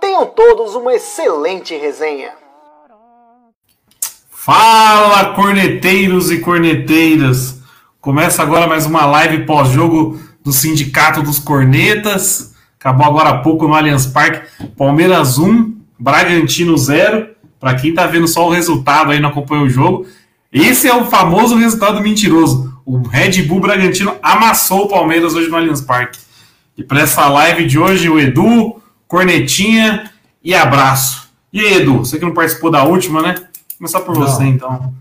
Tenham todos uma excelente resenha. Fala, corneteiros e corneteiras! Começa agora mais uma live pós-jogo do Sindicato dos Cornetas. Acabou agora há pouco no Allianz Parque. Palmeiras 1, Bragantino 0. Para quem tá vendo só o resultado aí, não acompanhou o jogo. Esse é o famoso resultado mentiroso. O Red Bull Bragantino amassou o Palmeiras hoje no Allianz Parque. E para essa live de hoje, o Edu, cornetinha e abraço. E aí, Edu, você que não participou da última, né? Começar por não. você, então.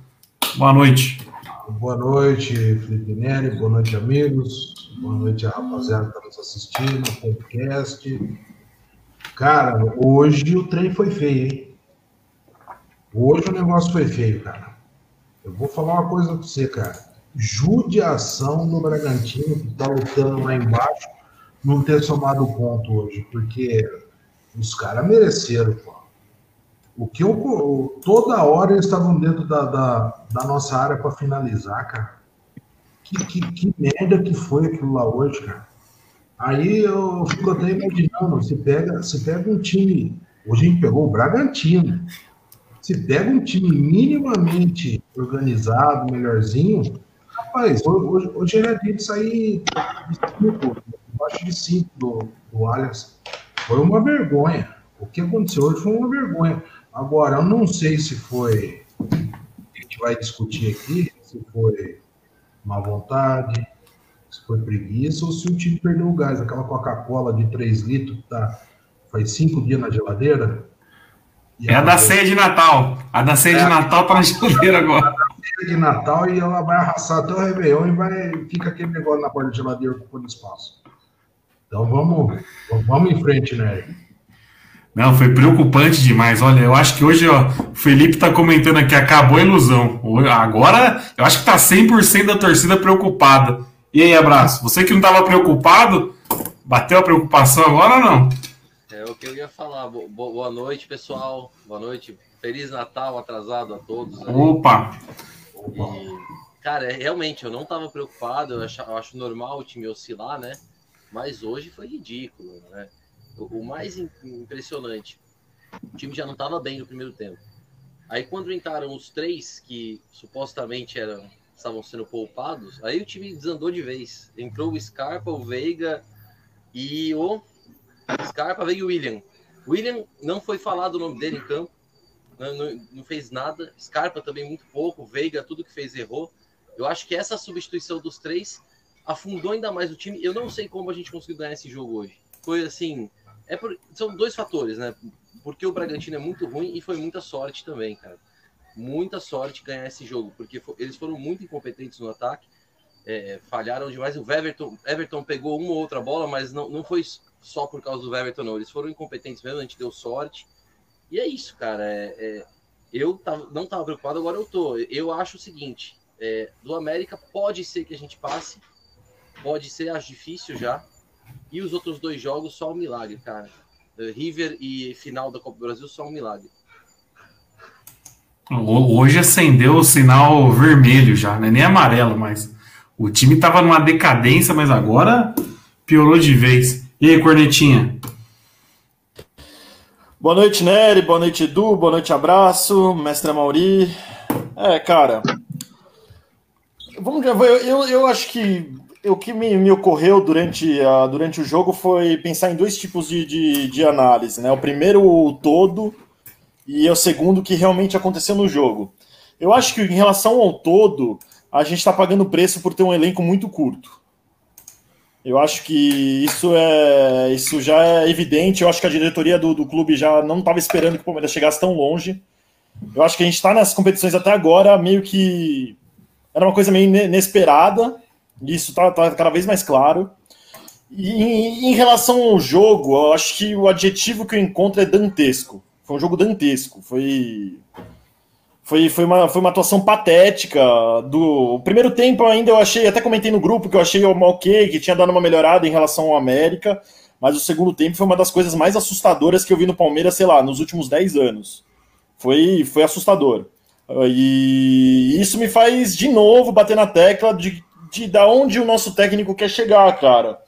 Boa noite. Boa noite, Felipe Neri. Boa noite, amigos. Boa noite, a rapaziada que está nos assistindo, podcast. Cara, hoje o trem foi feio, hein? Hoje o negócio foi feio, cara. Eu vou falar uma coisa pra você, cara. Judiação do Bragantino, que tá lutando lá embaixo, não ter somado ponto hoje, porque os caras mereceram, pô. O que eu, toda hora eles estavam dentro da, da, da nossa área para finalizar, cara. Que, que, que, merda que foi aquilo lá hoje, cara. Aí eu fico até imaginando, você pega, você pega um time, hoje a gente pegou o Bragantino, se pega um time minimamente organizado, melhorzinho, rapaz, hoje, hoje era de sair de cinco, abaixo de cinco do, do Allianz. Foi uma vergonha. O que aconteceu hoje foi uma vergonha. Agora, eu não sei se foi. A gente vai discutir aqui se foi má vontade, se foi preguiça ou se o time perdeu o gás. Aquela Coca-Cola de 3 litros tá, faz cinco dias na geladeira. É a da ceia de Natal. A da ceia é, de Natal tá na geladeira agora. A da ceia de Natal e ela vai arrasar até o Réveillon e vai, fica aquele negócio na porta da geladeira ocupando espaço. Então vamos, vamos em frente, né? Não, foi preocupante demais. Olha, eu acho que hoje, ó, o Felipe tá comentando aqui, acabou a ilusão. Agora, eu acho que tá 100% da torcida preocupada. E aí, abraço? Você que não tava preocupado, bateu a preocupação agora ou não? É o que eu ia falar. Boa noite, pessoal. Boa noite. Feliz Natal atrasado a todos. Aí. Opa! E, cara, é, realmente, eu não tava preocupado. Eu acho, eu acho normal o time oscilar, né? Mas hoje foi ridículo, né? o mais impressionante, o time já não estava bem no primeiro tempo. Aí quando entraram os três que supostamente eram estavam sendo poupados, aí o time desandou de vez. Entrou o Scarpa, o Veiga e o Scarpa veio o William. William não foi falado o nome dele em campo, não, não, não, fez nada. Scarpa também muito pouco, Veiga tudo que fez errou. Eu acho que essa substituição dos três afundou ainda mais o time. Eu não sei como a gente conseguiu ganhar esse jogo hoje. Foi assim, é por, são dois fatores, né? Porque o Bragantino é muito ruim e foi muita sorte também, cara. Muita sorte ganhar esse jogo, porque eles foram muito incompetentes no ataque, é, falharam demais. O Everton, Everton pegou uma ou outra bola, mas não, não foi só por causa do Everton, não. Eles foram incompetentes mesmo, a gente deu sorte. E é isso, cara. É, é, eu tava, não estava preocupado, agora eu tô. Eu acho o seguinte: é, do América pode ser que a gente passe, pode ser, acho difícil já, e os outros dois jogos, só um milagre, cara. Uh, River e final da Copa do Brasil, só um milagre. Hoje acendeu o sinal vermelho já, né? nem amarelo, mas o time tava numa decadência, mas agora piorou de vez. E aí, Cornetinha? Boa noite, Nery. Boa noite, Edu. Boa noite, abraço. Mestre Mauri. É, cara. Vamos, eu, eu, eu acho que o que me, me ocorreu durante, uh, durante o jogo foi pensar em dois tipos de, de, de, análise. Né? O primeiro, o todo, e o segundo, o que realmente aconteceu no jogo. Eu acho que em relação ao todo, a gente está pagando preço por ter um elenco muito curto. Eu acho que isso é isso já é evidente. Eu acho que a diretoria do, do clube já não estava esperando que o Palmeiras chegasse tão longe. Eu acho que a gente está nas competições até agora meio que era uma coisa meio inesperada isso está tá cada vez mais claro. E em, em relação ao jogo, eu acho que o adjetivo que eu encontro é dantesco. Foi um jogo dantesco. Foi. Foi, foi, uma, foi uma atuação patética. Do o primeiro tempo ainda eu achei, até comentei no grupo que eu achei ok, que tinha dado uma melhorada em relação ao América, mas o segundo tempo foi uma das coisas mais assustadoras que eu vi no Palmeiras, sei lá, nos últimos 10 anos. Foi, foi assustador. E isso me faz de novo bater na tecla de, de da onde o nosso técnico quer chegar, cara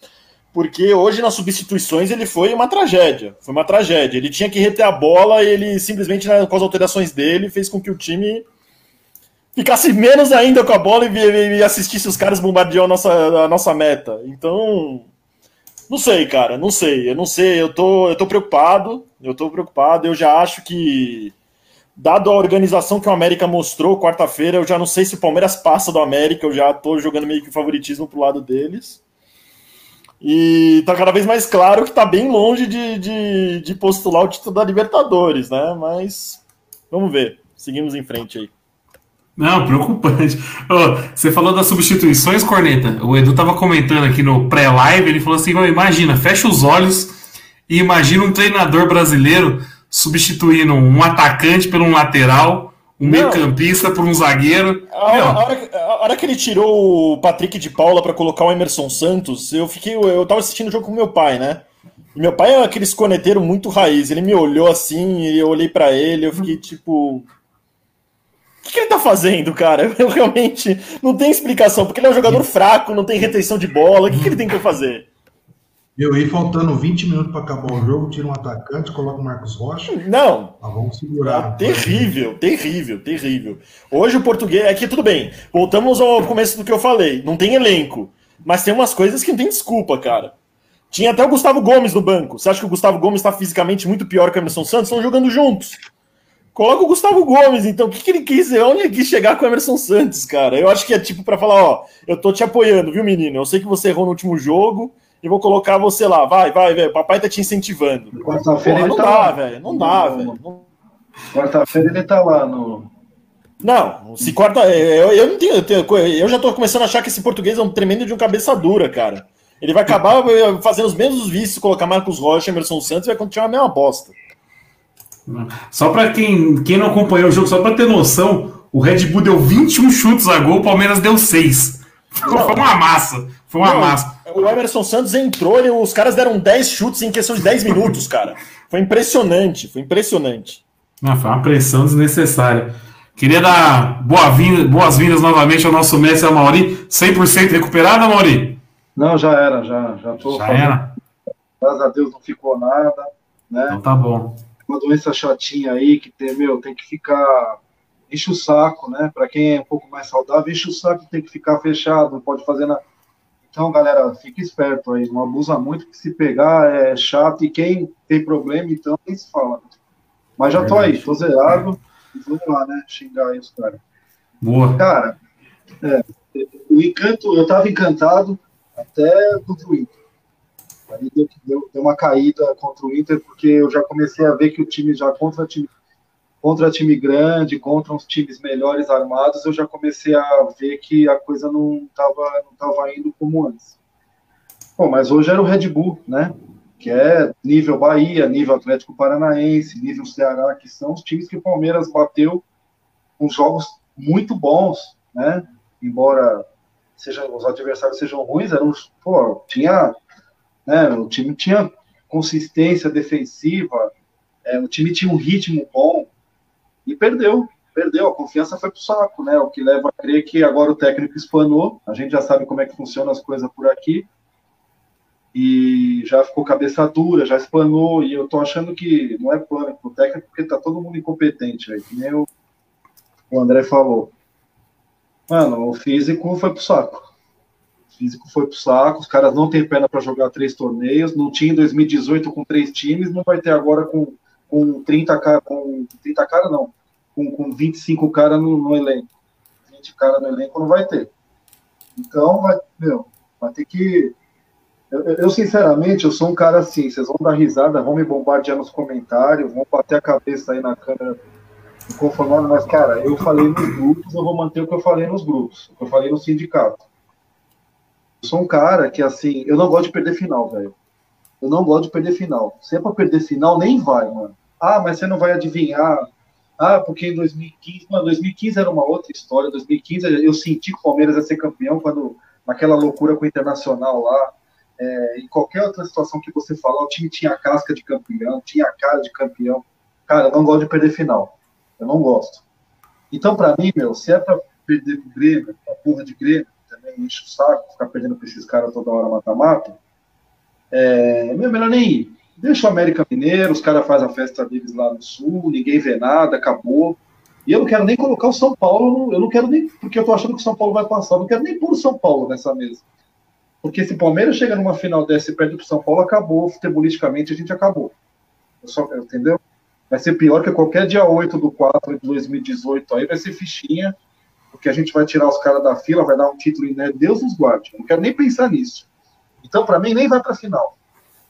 porque hoje nas substituições ele foi uma tragédia. Foi uma tragédia. Ele tinha que reter a bola e ele simplesmente, né, com as alterações dele, fez com que o time ficasse menos ainda com a bola e, e assistisse os caras bombardear a nossa, a nossa meta. Então, não sei, cara, não sei. Eu não sei, eu tô, eu tô preocupado. Eu tô preocupado. Eu já acho que, dado a organização que o América mostrou quarta-feira, eu já não sei se o Palmeiras passa do América. Eu já tô jogando meio que favoritismo pro lado deles. E tá cada vez mais claro que tá bem longe de, de, de, postular o título da Libertadores, né? Mas vamos ver. Seguimos em frente aí. Não, preocupante. Oh, você falou das substituições, Corneta. O Edu tava comentando aqui no pré-live, ele falou assim: imagina, fecha os olhos e imagina um treinador brasileiro substituindo um atacante por um lateral um meio-campista por um zagueiro. A hora, a, hora, a hora, que ele tirou o Patrick de Paula para colocar o Emerson Santos, eu fiquei. Eu tava assistindo o jogo com meu pai, né? E meu pai é aquele esconeteiro muito raiz. Ele me olhou assim, e eu olhei para ele, eu fiquei tipo. O que, que, ele tá fazendo, cara? Eu realmente não tem explicação, porque ele é um jogador fraco, não tem retenção de bola. O que, que ele tem que fazer? Eu ir faltando 20 minutos para acabar o jogo, tira um atacante, coloca o Marcos Rocha. Não. Ah, vamos segurar. Ah, terrível, terrível, terrível. Hoje o português. Aqui tudo bem. Voltamos ao começo do que eu falei. Não tem elenco. Mas tem umas coisas que não tem desculpa, cara. Tinha até o Gustavo Gomes no banco. Você acha que o Gustavo Gomes está fisicamente muito pior que o Emerson Santos? Estão jogando juntos. Coloca o Gustavo Gomes, então. O que, que ele quis? Onde ele quis chegar com o Emerson Santos, cara? Eu acho que é tipo para falar: ó, eu tô te apoiando, viu, menino? Eu sei que você errou no último jogo e vou colocar você lá. Vai, vai, velho. Papai tá te incentivando. Quarta-feira ele não tá dá, velho. Não dá, velho. Quarta-feira ele tá lá no. Não, se quarta. Eu, eu não tenho, eu, tenho, eu já tô começando a achar que esse português é um tremendo de um cabeça dura, cara. Ele vai acabar fazendo os mesmos vícios, colocar Marcos Rocha, Emerson Santos e vai continuar a mesma bosta. Só para quem, quem não acompanhou o jogo, só para ter noção, o Red Bull deu 21 chutes a gol, o Palmeiras deu 6. Foi uma massa. Foi uma não, massa. O Emerson Santos entrou e os caras deram 10 chutes em questão de 10 minutos, cara. Foi impressionante, foi impressionante. Não, foi uma pressão desnecessária. Queria dar boas-vindas novamente ao nosso mestre Mauri. 100% recuperado, Mauri? Não, já era, já, já tô. Já fazendo... era? Graças a Deus não ficou nada, né? Então tá bom. Uma doença chatinha aí que tem, meu, tem que ficar enche o saco, né? Para quem é um pouco mais saudável, enche o saco, tem que ficar fechado, não pode fazer nada. Então, galera, fique esperto aí, não abusa muito, que se pegar é chato, e quem tem problema, então, nem se fala. Mas já tô aí, tô zerado, vamos lá, né? Xingar aí os caras. Boa. Cara, é, o encanto, eu tava encantado até contra o Inter. Aí deu, deu, deu uma caída contra o Inter, porque eu já comecei a ver que o time já contra o time contra time grande, contra uns times melhores armados, eu já comecei a ver que a coisa não estava não tava indo como antes. Bom, mas hoje era o Red Bull, né? Que é nível Bahia, nível Atlético Paranaense, nível Ceará, que são os times que o Palmeiras bateu com jogos muito bons, né? Embora seja, os adversários sejam ruins, eram, pô, tinha, né, o time tinha consistência defensiva, é, o time tinha um ritmo bom, e perdeu, perdeu, a confiança foi pro saco, né? O que leva a crer que agora o técnico espanou, a gente já sabe como é que funcionam as coisas por aqui, e já ficou cabeça dura, já espanou, e eu tô achando que não é plano pro técnico, porque tá todo mundo incompetente aí, que nem o, o André falou. Mano, o físico foi pro saco. O físico foi pro saco, os caras não têm perna para jogar três torneios, não tinha em 2018 com três times, não vai ter agora com com 30 caras, com 30 cara não, com, com 25 caras no, no elenco. 20 caras no elenco não vai ter. Então, vai, meu, vai ter que. Eu, eu, sinceramente, eu sou um cara assim, vocês vão dar risada, vão me bombardear nos comentários, vão bater a cabeça aí na câmera conformando, mas, cara, eu falei nos grupos, eu vou manter o que eu falei nos grupos, o que eu falei no sindicato. Eu sou um cara que, assim, eu não gosto de perder final, velho. Eu não gosto de perder final. Se é pra perder final, nem vai, mano. Ah, mas você não vai adivinhar. Ah, porque em 2015, mano, 2015 era uma outra história. 2015 eu senti que o Palmeiras ia ser campeão quando naquela loucura com o Internacional lá. É, em qualquer outra situação que você falar, o time tinha a casca de campeão, tinha a cara de campeão. Cara, eu não gosto de perder final. Eu não gosto. Então, para mim, meu, se é para perder pro Grêmio, a porra de Grêmio, também enche o saco, ficar perdendo pra esses caras toda hora mata-mata, é, melhor nem ir. Deixa o América Mineiro, os caras fazem a festa deles lá no sul, ninguém vê nada, acabou. E eu não quero nem colocar o São Paulo, eu não quero nem, porque eu tô achando que o São Paulo vai passar, eu não quero nem pôr o São Paulo nessa mesa. Porque se o Palmeiras chega numa final dessa e perde pro São Paulo, acabou, futebolisticamente a gente acabou. Só, entendeu? Vai ser pior que qualquer dia 8 do 4 de 2018 aí, vai ser fichinha, porque a gente vai tirar os caras da fila, vai dar um título, né? Deus nos guarde. Eu não quero nem pensar nisso. Então, para mim, nem vai para final.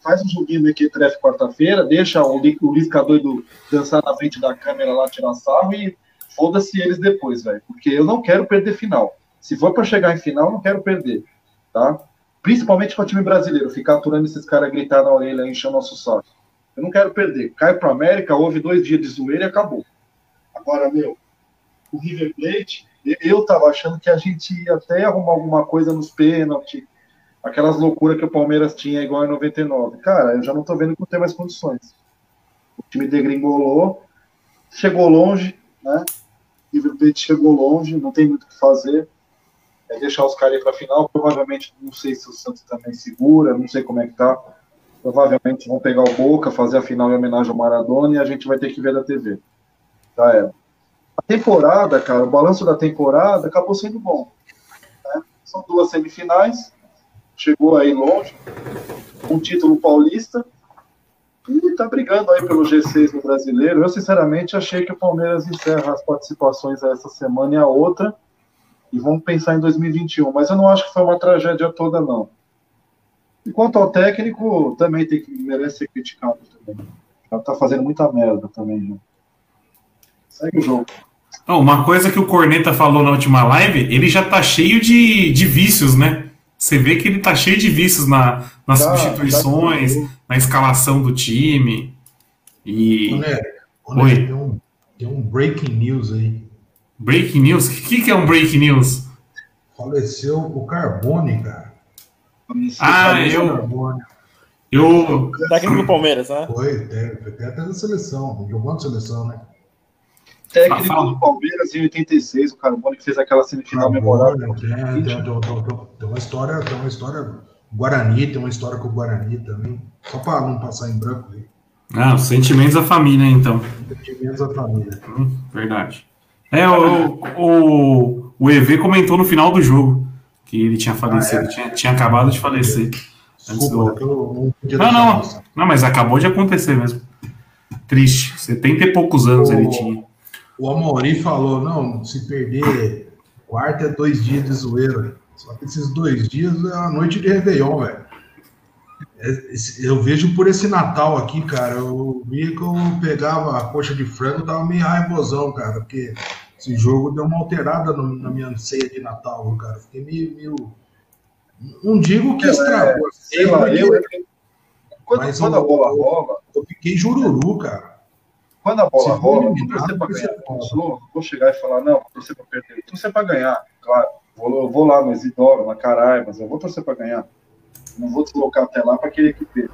Faz um joguinho mequetrefe quarta-feira, deixa o, o Lisca doido dançar na frente da câmera lá, tirar sarro e foda-se eles depois, velho. Porque eu não quero perder final. Se for para chegar em final, não quero perder, tá? Principalmente com o time brasileiro, ficar aturando esses caras gritar na orelha, enchendo nosso saco. Eu não quero perder. Cai pro América, houve dois dias de zoeira e acabou. Agora, meu, o River Plate, eu tava achando que a gente ia até arrumar alguma coisa nos pênaltis, aquelas loucuras que o Palmeiras tinha igual em 99. Cara, eu já não tô vendo que não tem mais condições. O time degringolou, chegou longe, né? River Plate chegou longe, não tem muito o que fazer. É deixar os caras ir pra final. Provavelmente, não sei se o Santos também segura, não sei como é que tá. Provavelmente vão pegar o Boca, fazer a final em homenagem ao Maradona e a gente vai ter que ver da TV. Já era. A temporada, cara, o balanço da temporada acabou sendo bom. Né? São duas semifinais, chegou aí longe, um título paulista e tá brigando aí pelo G6 no brasileiro. Eu, sinceramente, achei que o Palmeiras encerra as participações essa semana e a outra e vamos pensar em 2021. Mas eu não acho que foi uma tragédia toda, não. E quanto ao técnico, também tem que merece ser criticado também. Já tá fazendo muita merda também, já. Segue o jogo. uma coisa que o Corneta falou na última live, ele já tá cheio de, de vícios, né? Você vê que ele tá cheio de vícios na, nas tá, substituições, tá na escalação do time. E. Olha, Oi. Tem um, tem um breaking news aí. Breaking news? O que, que é um breaking news? Faleceu o Carbone, cara. Ah, eu. Eu. Técnico do Palmeiras, né? Foi, foi até da seleção, jogou na seleção, né? Técnico do Palmeiras em 86, o Carbone que fez aquela semifinal memorável. Tem, tem, tem, tem, uma história, tem uma história. Guarani, tem uma história com o Guarani também. Só para não passar em branco aí. Ah, os sentimentos da família, então. Sentimentos da família. Hum, verdade. É, o, o, o EV comentou no final do jogo que ele tinha falecido, ah, é? tinha, tinha acabado de falecer. Desculpa, do... não, não, não, mas acabou de acontecer mesmo. Triste. 70 e poucos anos o, ele tinha. O Amori falou: não, se perder quarta é dois dias de zoeira. Só que esses dois dias é a noite de Réveillon, velho. É, eu vejo por esse Natal aqui, cara. Eu vi que eu pegava a coxa de frango, tava meio raivosão, cara, porque esse jogo deu uma alterada no, na minha ceia de Natal, cara. Fiquei meio. meio... Não digo que estragou. É, sei lá, eu, eu, quando, mas quando eu, a bola rola. Eu fiquei jururu, cara. Quando a bola rola, vou torcer pra ganhar. Vou, vou chegar e falar, não, vou torcer pra perder. Vou torcer pra ganhar, claro. Vou, vou lá no Isidoro, na Caraibas, eu vou torcer pra ganhar. Não vou deslocar até lá pra querer que perca.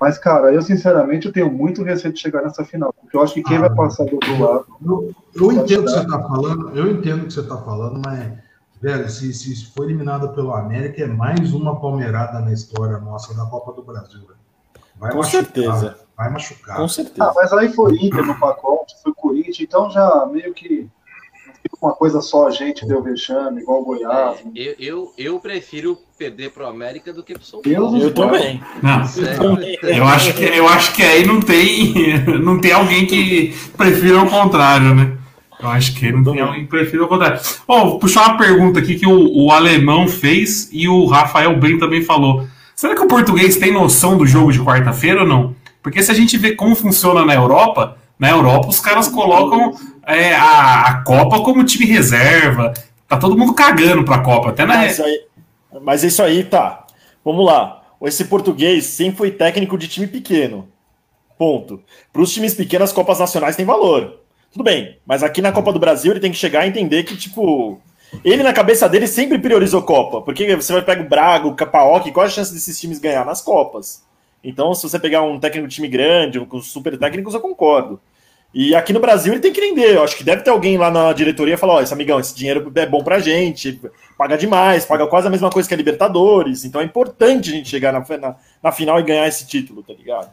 Mas, cara, eu sinceramente eu tenho muito receio de chegar nessa final, porque eu acho que quem ah, vai passar do outro lado. Eu, eu entendo o que você está falando, eu entendo o que você está falando, mas, velho, se, se for eliminado pelo América, é mais uma palmeirada na história nossa da Copa do Brasil. Velho. Vai Com machucar, certeza. Vai machucar. Com certeza. Ah, mas aí foi Inter no pacote, foi Corinthians, então já meio que uma coisa só a gente deu vexame, igual o Goiás. É, eu, eu, eu, prefiro perder pro América do que pro São Paulo. Eu, eu também. Não, eu, acho que, eu acho que aí não tem, não tem alguém que prefira o contrário, né? Eu acho que não tem alguém que prefira o contrário. Oh, vou puxar uma pergunta aqui que o, o alemão fez e o Rafael Ben também falou. Será que o português tem noção do jogo de quarta-feira ou não? Porque se a gente vê como funciona na Europa, na Europa os caras colocam é, a, a Copa como time reserva. Tá todo mundo cagando pra Copa, até na. Mas, aí, mas isso aí tá. Vamos lá. Esse português sempre foi técnico de time pequeno. Ponto. Para os times pequenos, as Copas Nacionais têm valor. Tudo bem, mas aqui na Copa do Brasil ele tem que chegar e entender que, tipo, ele na cabeça dele sempre priorizou Copa, porque você vai pegar o Braga, o Capaok, qual a chance desses times ganhar nas Copas? Então, se você pegar um técnico de time grande, com super técnicos, eu concordo. E aqui no Brasil ele tem que entender. Eu acho que deve ter alguém lá na diretoria e falar: ó, esse amigão, esse dinheiro é bom pra gente, paga demais, paga quase a mesma coisa que a Libertadores. Então é importante a gente chegar na, na, na final e ganhar esse título, tá ligado?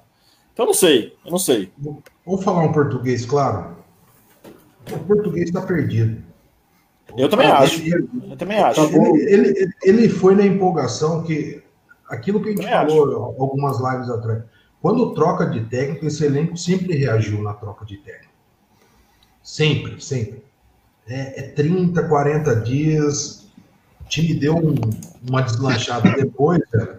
Então eu não sei, eu não sei. Vou falar um português, claro. O português está perdido. Eu também acho. eu também acho. Ele, ele, ele, foi na empolgação que aquilo que a gente falou acho. algumas lives atrás. Quando troca de técnico, esse elenco sempre reagiu na troca de técnico. Sempre, sempre. É, é 30, 40 dias. O time deu um, uma deslanchada depois, cara.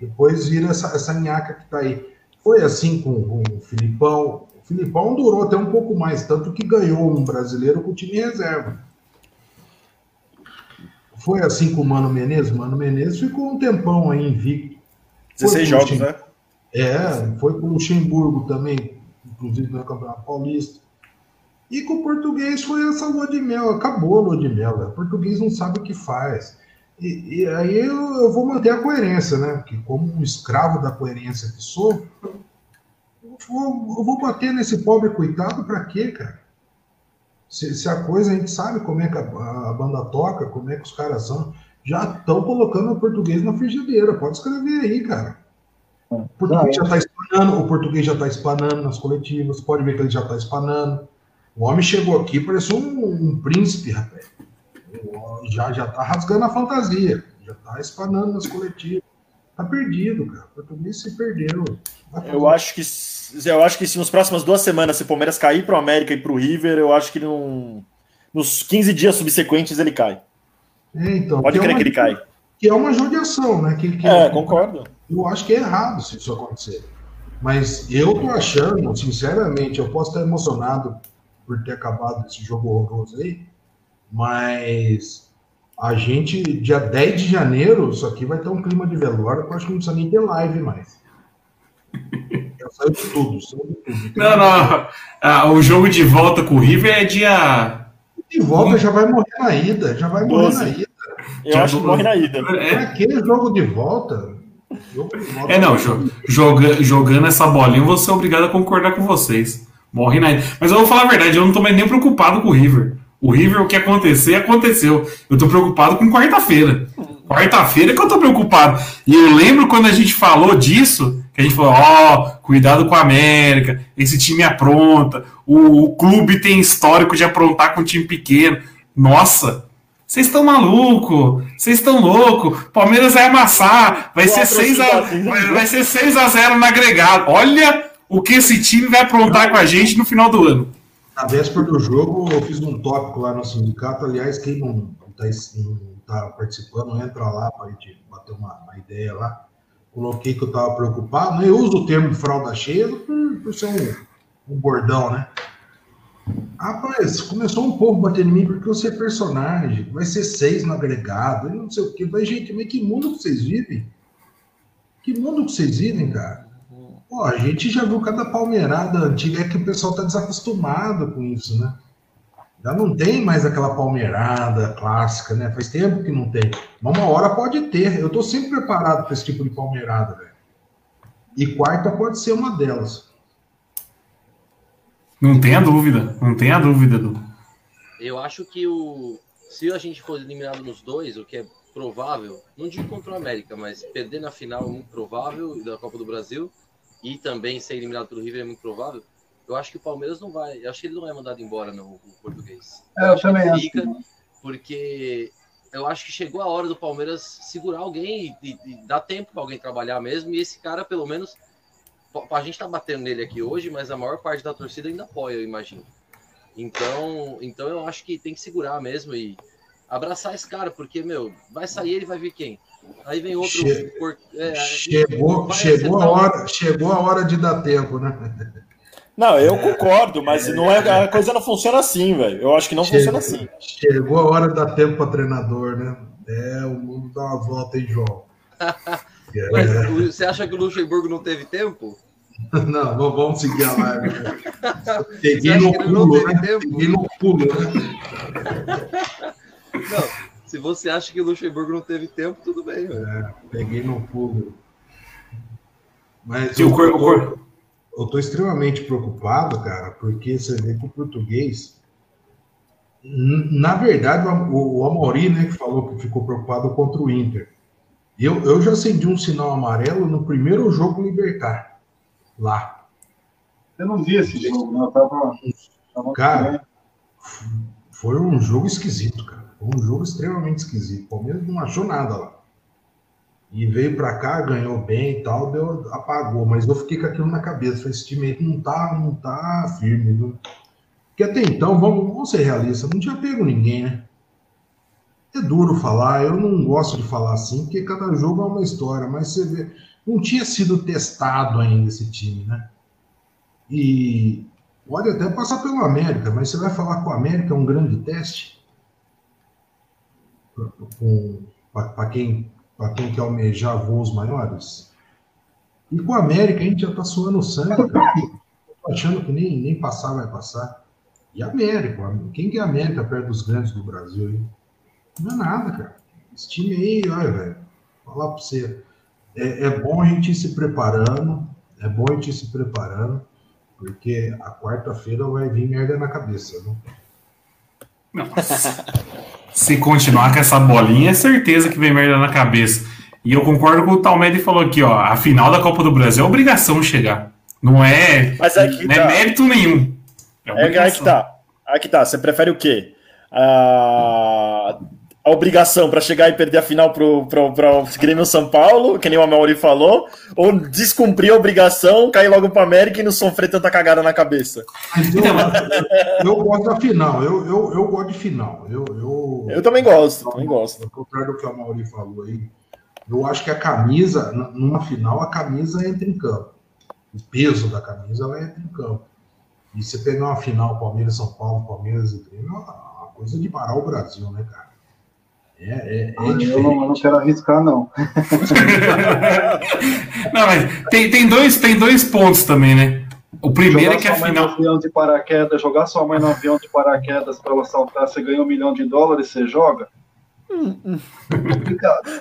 Depois vira essa, essa nhaca que tá aí. Foi assim com, com o Filipão. O Filipão durou até um pouco mais, tanto que ganhou um brasileiro com o time reserva. Foi assim com o Mano Menezes. O Mano Menezes ficou um tempão aí invicto. 16 jogos, né? É, foi com o Luxemburgo também, inclusive no Campeonato Paulista. E com o português foi essa lua de mel, acabou a lua de mel. Né? O português não sabe o que faz. E, e aí eu, eu, vou manter a coerência, né? Porque como um escravo da coerência que sou, eu vou, eu vou bater nesse pobre coitado para quê, cara? Se, se, a coisa a gente sabe como é que a, a, banda toca, como é que os caras são, já estão colocando o português na frigideira. Pode escrever aí, cara. O português já está espanando, o português já está espanando nas coletivas, pode ver que ele já está espanando. O homem chegou aqui, pareceu um, um príncipe, rapaz. Já, já tá rasgando a fantasia, já está espanando nas coletivas. Tá perdido, cara. O português se perdeu. Eu acho que eu acho que se nos próximas duas semanas, se o Palmeiras cair para o América e para o River, eu acho que não, nos 15 dias subsequentes ele cai. É, então, Pode crer é uma, que ele cai. Que é uma judiação, né? Que, que é, concordo. Eu acho que é errado se isso acontecer. Mas eu tô achando, sinceramente, eu posso estar emocionado por ter acabado esse jogo horroroso aí, mas a gente, dia 10 de janeiro, isso aqui vai ter um clima de velório que eu acho que não precisa nem ter live mais. Saiu de tudo, saiu de tudo. Não, não. Ah, o jogo de volta com o River é dia. De volta já vai morrer na ida, já vai morrer na ida. Eu já acho que morre na ida. É. Aquele jogo de volta. É, não, joga, jogando essa bolinha, eu vou ser obrigado a concordar com vocês. Morre na ida. Mas eu vou falar a verdade, eu não tô mais nem preocupado com o River. O River, o que acontecer, aconteceu. Eu tô preocupado com quarta-feira. Quarta-feira que eu tô preocupado. E eu lembro quando a gente falou disso, que a gente falou, ó, oh, cuidado com a América, esse time apronta, o, o clube tem histórico de aprontar com um time pequeno. Nossa, vocês estão maluco, vocês estão louco. Palmeiras vai amassar, vai ser 6 a vai, vai ser 6 a 0 no agregado. Olha o que esse time vai aprontar com a gente no final do ano. Na véspera do jogo, eu fiz um tópico lá no sindicato. Aliás, quem não está tá participando, entra lá para a gente bater uma, uma, ideia lá. Coloquei que eu estava preocupado. Né? Eu uso o termo fralda cheia por, por ser um, um bordão, né? Rapaz, começou um pouco bater em mim porque eu sei personagem. Vai ser seis no agregado, não sei o quê. Mas, gente, mas que mundo que vocês vivem? Que mundo que vocês vivem, cara? Pô, a gente já viu cada palmeirada antiga, é que o pessoal tá desacostumado com isso, né? Já não tem mais aquela palmeirada clássica, né? Faz tempo que não tem. Mas uma hora pode ter. Eu tô sempre preparado para esse tipo de palmeirada, velho. E quarta pode ser uma delas. Não tenha dúvida, não tenha dúvida, Du. Eu acho que o se a gente for eliminado nos dois, o que é provável, não digo contra o América, mas perder na final é muito provável da Copa do Brasil e também ser eliminado pelo River é muito provável. Eu acho que o Palmeiras não vai, eu acho que ele não é mandado embora não, o português. É, eu, eu também fica, acho. Porque eu acho que chegou a hora do Palmeiras segurar alguém e, e, e dar tempo para alguém trabalhar mesmo e esse cara pelo menos a gente tá batendo nele aqui hoje, mas a maior parte da torcida ainda apoia, eu imagino. Então, então eu acho que tem que segurar mesmo e abraçar esse cara, porque, meu, vai sair ele vai vir quem? Aí vem outro. Che por, é, chegou chegou, a hora, chegou a hora de dar tempo, né? Não, eu concordo, mas não é, a coisa não funciona assim, velho. Eu acho que não chegou, funciona assim. Chegou a hora de dar tempo para treinador, né? É, o mundo dá uma volta em João. Mas é. você acha que o Luxemburgo não teve tempo? Não, vamos seguir a live. Peguei no pulo, né? Peguei no pulo, né? Não, se você acha que o Luxemburgo não teve tempo, tudo bem. É, peguei no pulo. Mas eu, eu, tô, eu tô extremamente preocupado, cara, porque você vê que o português. Na verdade, o, o Amorim, né, que falou que ficou preocupado contra o Inter. Eu, eu já acendi um sinal amarelo no primeiro jogo Libertar, lá. Eu não vi esse jogo, não. Eu tava, tava cara, foi um jogo esquisito, cara. Foi um jogo extremamente esquisito. O Palmeiras não achou nada lá. E veio para cá, ganhou bem e tal, deu, apagou. Mas eu fiquei com aquilo na cabeça. Esse time aí não tá, não tá firme. Viu? Porque até então, vamos, vamos ser realistas, não tinha pego ninguém, né? É duro falar, eu não gosto de falar assim, porque cada jogo é uma história, mas você vê, não tinha sido testado ainda esse time, né? E pode até passar pelo América, mas você vai falar com o América é um grande teste? Para quem, quem quer almejar voos maiores? E com o América a gente já tá suando o sangue. Tô achando que nem, nem passar vai passar. E América, quem que é América perto dos grandes do Brasil, hein? Não é nada, cara. Esse time aí, olha, velho, falar pra você. É, é bom a gente ir se preparando, é bom a gente ir se preparando, porque a quarta-feira vai vir merda na cabeça, né? Se continuar com essa bolinha, é certeza que vem merda na cabeça. E eu concordo com o Talmedi falou aqui, ó. A final da Copa do Brasil é obrigação chegar. Não é, Mas aqui não é tá. é mérito nenhum. É, é aí que tá. Aí que tá. Você prefere o quê? Ah, a obrigação para chegar e perder a final pro, pro, pro Grêmio São Paulo, que nem o Amaury falou, ou descumprir a obrigação, cair logo para América e não sofrer tanta cagada na cabeça. Eu, eu gosto da final, eu, eu, eu gosto de final. Eu, eu, eu também gosto, também gosto. Ao contrário do que o Amaury falou aí, eu acho que a camisa, numa final, a camisa entra em campo. O peso da camisa ela entra em campo. E você pegar uma final Palmeiras, São Paulo, Palmeiras e Grêmio, é uma coisa de parar o Brasil, né, cara? É, é, é ah, eu, não, eu, não, quero arriscar, não. não, mas tem, tem, dois, tem dois pontos também, né? O primeiro jogar é que a final. avião de paraquedas, jogar sua mãe no avião de paraquedas para ela saltar, você ganha um milhão de dólares, você joga? Complicado.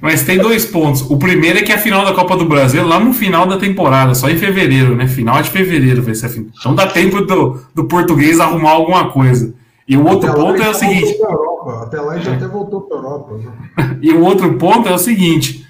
Mas tem dois pontos. O primeiro é que a final da Copa do Brasil lá no final da temporada, só em fevereiro, né? Final de fevereiro vai ser a final. Então dá tempo do, do português arrumar alguma coisa. E o outro até ponto é o seguinte. Até lá já até voltou para a Europa. Né? e o outro ponto é o seguinte: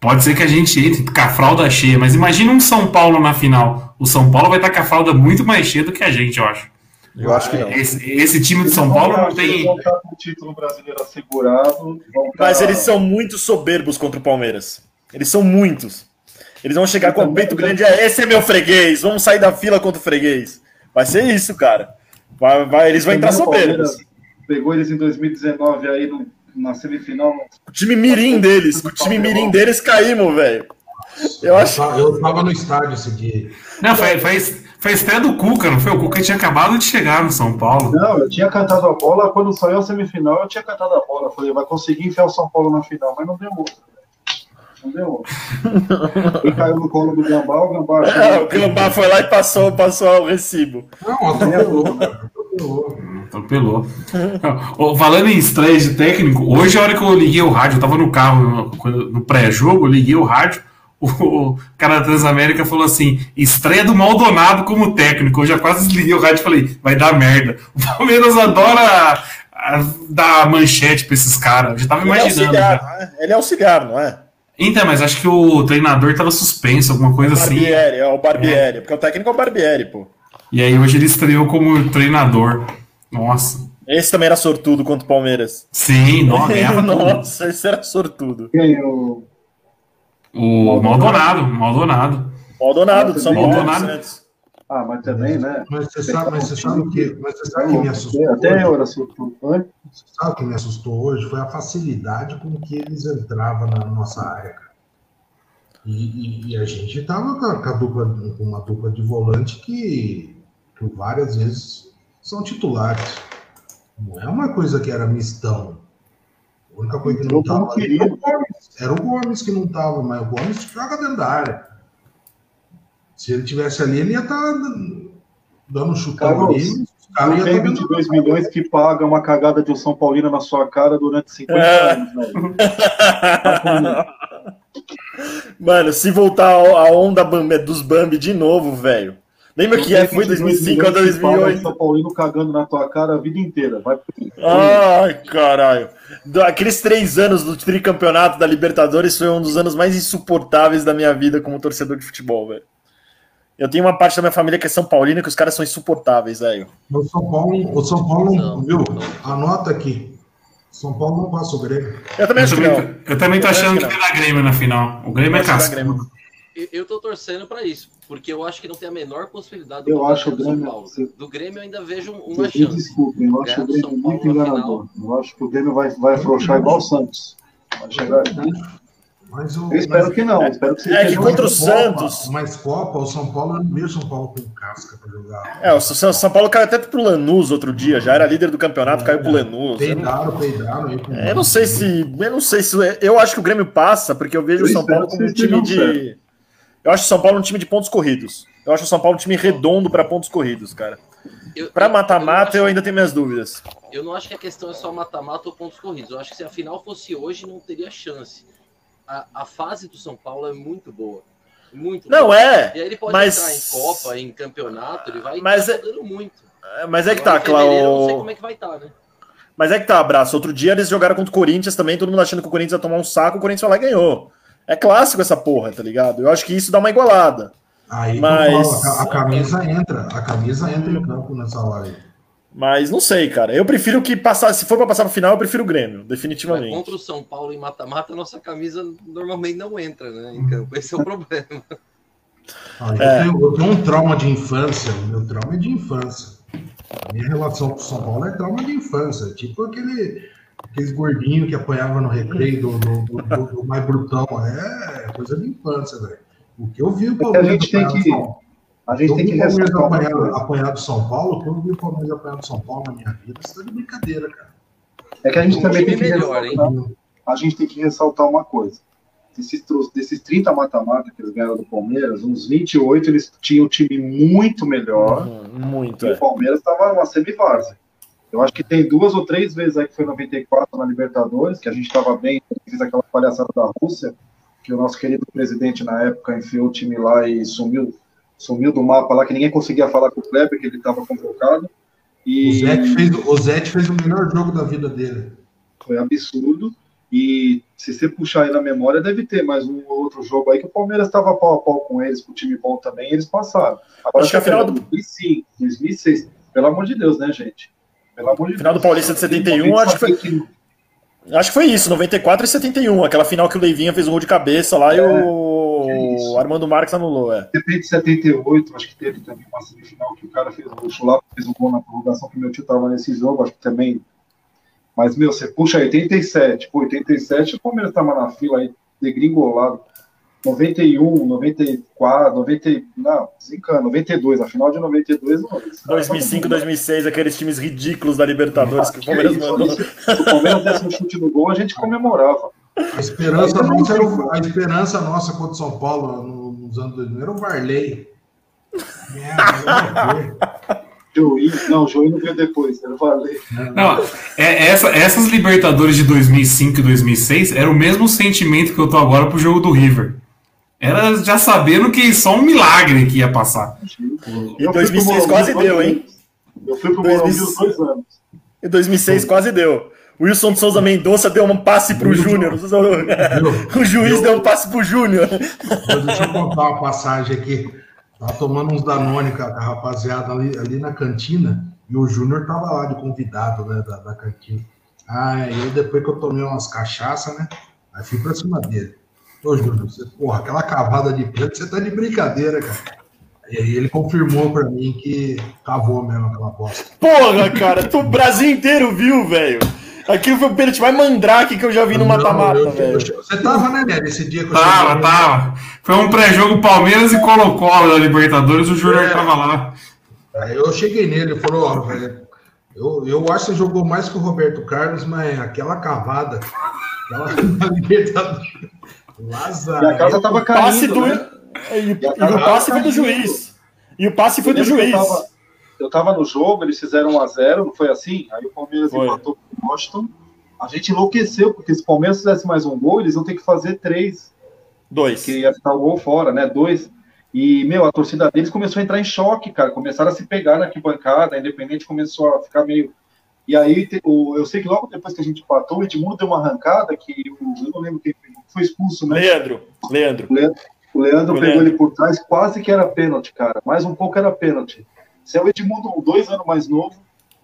pode ser que a gente entre com a fralda cheia, mas imagina um São Paulo na final. O São Paulo vai estar com a fralda muito mais cheia do que a gente, eu acho. Eu acho que não. Esse, esse time de São Paulo não tem. Eles vão estar com o título brasileiro assegurado. Mas eles são muito soberbos contra o Palmeiras. Eles são muitos. Eles vão chegar com o peito grande. É, esse é meu freguês. Vamos sair da fila contra o freguês. Vai ser isso, cara. Vai, vai, eles vão entrar soberbos. Pegou eles em 2019 aí no, na semifinal. O time mirim deles. O time mirim deles caímos, velho. Eu, acho... eu tava no estádio esse dia. Não, foi, foi, foi a estreia do Cuca, não foi? O Cuca tinha acabado de chegar no São Paulo. Não, eu tinha cantado a bola. Quando saiu a semifinal, eu tinha cantado a bola. falei, vai conseguir enfiar o São Paulo na final, mas não deu outra. Não deu outra. Ele caiu no colo do Gambá, o Gambá. É, o Gambá foi lá e passou, passou o recibo. Não, atropelou, cara. Atropelou. Falando em estreia de técnico, hoje a hora que eu liguei o rádio, eu tava no carro no pré-jogo, eu liguei o rádio, o cara da Transamérica falou assim: estreia do Maldonado como técnico. Eu já quase desliguei o rádio e falei: vai dar merda. O Palmeiras adora dar manchete pra esses caras. Eu já tava Ele imaginando. É auxiliar, né? Ele é auxiliar, não é? Então, mas acho que o treinador tava suspenso, alguma coisa o assim. Barbieri, é o Barbieri, é. porque o técnico é o Barbieri, pô. E aí hoje ele estreou como treinador. Nossa. Esse também era sortudo contra o Palmeiras. Sim, não, Nossa, esse era sortudo. Quem? O, o Maldonado, Maldonado. Maldonado, do São Paulo. Maldonado. Ah, mas também, né? Mas você sabe, mas você sabe o que, mas você sabe que me assustou. Até eu era surtudo. Você sabe o que me assustou hoje? Foi a facilidade com que eles entravam na nossa área, cara. E, e, e a gente tava com, a, dupla, com uma dupla de volante que, que várias vezes são titulares. Não é uma coisa que era mistão. A única coisa que não Entrou como tava ali queria. era o Gomes. Era o Gomes que não tava, mas o Gomes joga dentro da área. Se ele tivesse ali, ele ia estar dando um chutão Carlos, ali. Não iam tem tá 22 milhões que paga uma cagada de um São Paulino na sua cara durante 50 É. anos, velho. Mano, se voltar a onda Bambi- dos Bambi de novo, velho. Lembra que é, foi 22 2005 a milhões que paga um 2008? São Paulino cagando na tua cara a vida inteira. Vai Ai, caralho. Aqueles três anos do tricampeonato da Libertadores foi um dos anos mais insuportáveis da minha vida como torcedor de futebol, velho. Eu tenho uma parte da minha família que é São Paulina que os caras são insuportáveis, velho. O São Paulo, o São Paulo Não, viu? não. Anota aqui. São Paulo não passa o Grêmio. Eu também Eu acho que também, não. eu também tô Eu achando que que vai dar Grêmio na final. O Grêmio é Eu que cascudo. Grêmio. Eu, eu tô torcendo pra isso, porque eu acho que não tem a menor possibilidade Eu Palmeiras acho o do São Grêmio- Paulo. você- Do Grêmio eu ainda vejo uma Vocês chance. desculpem, eu acho o do Grêmio muito enganador. Eu acho que o Grêmio vai, vai afrouxar igual o Santos. Vai chegar. Mas o, Eu espero mas- que não. Espero que É que contra o Copa, Santos. Mas Copa, o São Paulo, não vejo São Paulo com casca pra jogar. É, o São São Paulo caiu até pro Lanús outro dia, já era líder do campeonato, caiu pro Lanús. Eu não- Peidaram, peidaram. aí com- É, Eu não sei se. Eu não sei se. Eu acho que o Grêmio passa, porque eu vejo Eu o São Paulo como um time de. Eu acho o São Paulo um time de pontos corridos. Eu acho o São Paulo um time redondo para pontos corridos, cara. Eu- mata-mata eu eu ainda tenho minhas dúvidas. Eu não acho que a questão é só mata-mata ou pontos corridos. Eu acho que se a final fosse hoje, não teria chance. A, a fase do São Paulo é muito boa. Muito Não, boa. é. E aí ele pode mas- entrar em Copa, em campeonato, ele vai Mas tá é- jogando muito. Mas é que Agora, tá, fevereiro, eu não sei como é que vai estar, né? Mas é que tá, abraço. Outro dia eles jogaram contra o Corinthians também, todo mundo achando que o Corinthians ia tomar um saco, o Corinthians foi lá e ganhou. É clássico essa porra, tá ligado? Eu acho que isso dá uma igualada. Aí Mas- falo, a, a camisa entra. A camisa entra em campo nessa live. Mas não sei, cara. Eu prefiro que passar. Se for pra passar pro final, eu prefiro o Grêmio, Mas definitivamente. contra o São Paulo em mata-mata, nossa camisa normalmente não entra, né? Em campo. Esse é o problema. Ah, eu, É. tenho, eu tenho um trauma de infância. O meu trauma é de infância. A minha relação com o São Paulo é trauma de infância. Tipo aquele, aqueles gordinhos que apanhava no recreio do, do, do- do- do mais brutão. É coisa de infância, velho. O que eu vi o É que a Palmeiras gente tem que- São- A gente eu tem que Palmeiras ressaltar uma apanhar, coisa. apanhar do São Paulo, quando eu vi o Palmeiras apanhar do São Paulo na minha vida, isso tá de brincadeira, cara. É que a gente Um também tem que melhor, hein? a gente tem que ressaltar uma coisa. Desses, desses 30 mata-mata que eles ganharam do Palmeiras, uns 28 eles tinham um time muito melhor. Hum, Muito, E é. o Palmeiras estava numa semivárzea. Eu acho que tem duas ou três vezes aí que foi 94 na Libertadores, que a gente estava bem, fez aquela palhaçada da Rússia, que o nosso querido presidente na época enfiou o time lá e sumiu, sumiu do mapa lá, que ninguém conseguia falar com o Kleber, que ele estava convocado. O E Zete, fez, o Zete fez o melhor jogo da vida dele. foi absurdo. E se você puxar aí na memória, deve ter mais um ou outro jogo aí que o Palmeiras estava pau a pau com eles, com o time bom também, e eles passaram. Agora, Acho que a final do- 2005, 2006, pelo amor de Deus, né, gente? Pelo amor de Final Deus. do Paulista de 71, acho que foi- Acho que foi isso, 94 e 71, aquela final que o Leivinha fez um gol de cabeça lá e É, o isso. Armando Marques anulou, é. De repente, 78, acho que teve também uma semifinal que o cara fez, o Chulapa fez um gol na prorrogação, que meu tio tava nesse jogo, acho que também. Mas, meu, você puxa 87, pô, 87, o Palmeiras tava na fila aí, degringolado. 91, 94, 90, não, desencana, 92, a final de 92, não. esse cara 2005, tava- 2006, aqueles times ridículos da Libertadores que o Palmeiras isso, mandou. Se se o Palmeiras desse um chute no gol, a gente comemorava. A esperança, nossa, era o- a esperança nossa contra o São Paulo no- nos anos 2000 era o Varley. É. Joey, não, o Joey não veio depois, eu falei. Não, é, essa- essas Libertadores de 2005 e 2006 era o mesmo sentimento que eu tô agora pro jogo do River. Era já sabendo que só um milagre que ia passar. E fui 2006 pro Morumbi quase deu, hein? Eu fui pro Morumbi 2006. os dois anos. Em 2006 quase deu. Wilson de Souza Mendonça deu um passe pro Júnior. O juiz deu um passe pro Júnior. Deixa eu contar uma passagem aqui. Tava tomando uns Danone com a rapaziada ali, ali na cantina e o Júnior tava lá de convidado né, da, da cantina. Aí eu, depois que eu tomei umas cachaças, né? Aí fui pra cima dele. Ô, Júnior, você, porra, aquela cavada de preto, você tá de brincadeira, cara. E aí ele confirmou pra mim que cavou mesmo aquela bosta. Porra, cara, tu- o Brasil inteiro viu, velho. Aquilo foi o pênalti mais mandrake que eu já vi no mata-mata, velho. Você tava, né, Né, nesse dia que eu Tava, cheguei? tava. Foi um pré-jogo Palmeiras e Colo-Colo da Libertadores, o Júnior É. tava lá. Aí eu cheguei nele e falou, ó, velho, Eu, eu acho que você jogou mais que o Roberto Carlos, mas aquela cavada, aquela Libertadores. E a casa tava Passe caindo, do... né? E, e o passe foi do juiz. E o passe foi do juiz. Eu tava no jogo, eles fizeram 1x0, não foi assim? Aí o Palmeiras Foi. empatou com o Washington. A gente enlouqueceu, porque se o Palmeiras fizesse mais um gol, eles iam ter que fazer três, Dois. que ia ficar o gol fora, né? Dois. E, meu, a torcida deles começou a entrar em choque, cara. Começaram a se pegar na arquibancada, a Independente começou a ficar meio. E aí, eu sei que logo depois que a gente empatou, o Edmundo deu uma arrancada que eu não lembro quem foi, expulso, né? Leandro, Leandro. O Leandro, o Leandro O pegou Leandro. ele por trás, quase que era pênalti, cara. Mais um pouco era pênalti. Se é o Edmundo, dois anos mais novo,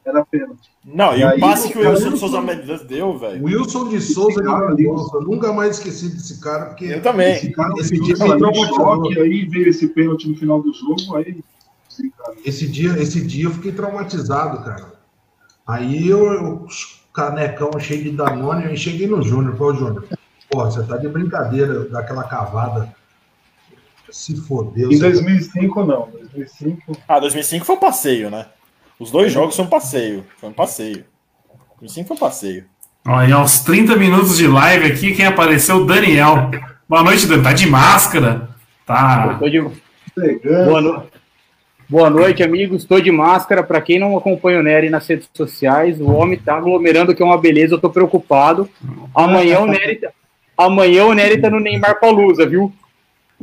era pênalti. Não, e, E o aí, passe que o Wilson de Souza Mendes deu, velho. Wilson de Souza Mendonça. Eu nunca mais esqueci desse cara, porque Eu também. Esse cara, Esse dia entrou um choque, aí veio esse pênalti no final do jogo, aí. sim, esse dia, esse dia eu fiquei traumatizado, cara. Aí eu, eu canecão cheio de Danone, eu cheguei no Júnior. Falei, "Ô, Júnior, pô, você tá de brincadeira daquela cavada. Se fodeu. Em você- 2005, não. 2005. Ah, 2005 foi um passeio, né? Os dois jogos foi um passeio. Foi um passeio. 2005 foi um passeio. E aos 30 minutos de live aqui, quem apareceu? O Daniel. Boa noite, Dan. Tá de máscara. Tá. Tô de-. Boa, no- Boa noite, amigos. Estou de máscara. Para quem não acompanha o Nery nas redes sociais, o homem tá aglomerando, que é uma beleza. Eu tô preocupado. Amanhã o Nery, tá- amanhã o Nery tá no Neymar Palusa, viu?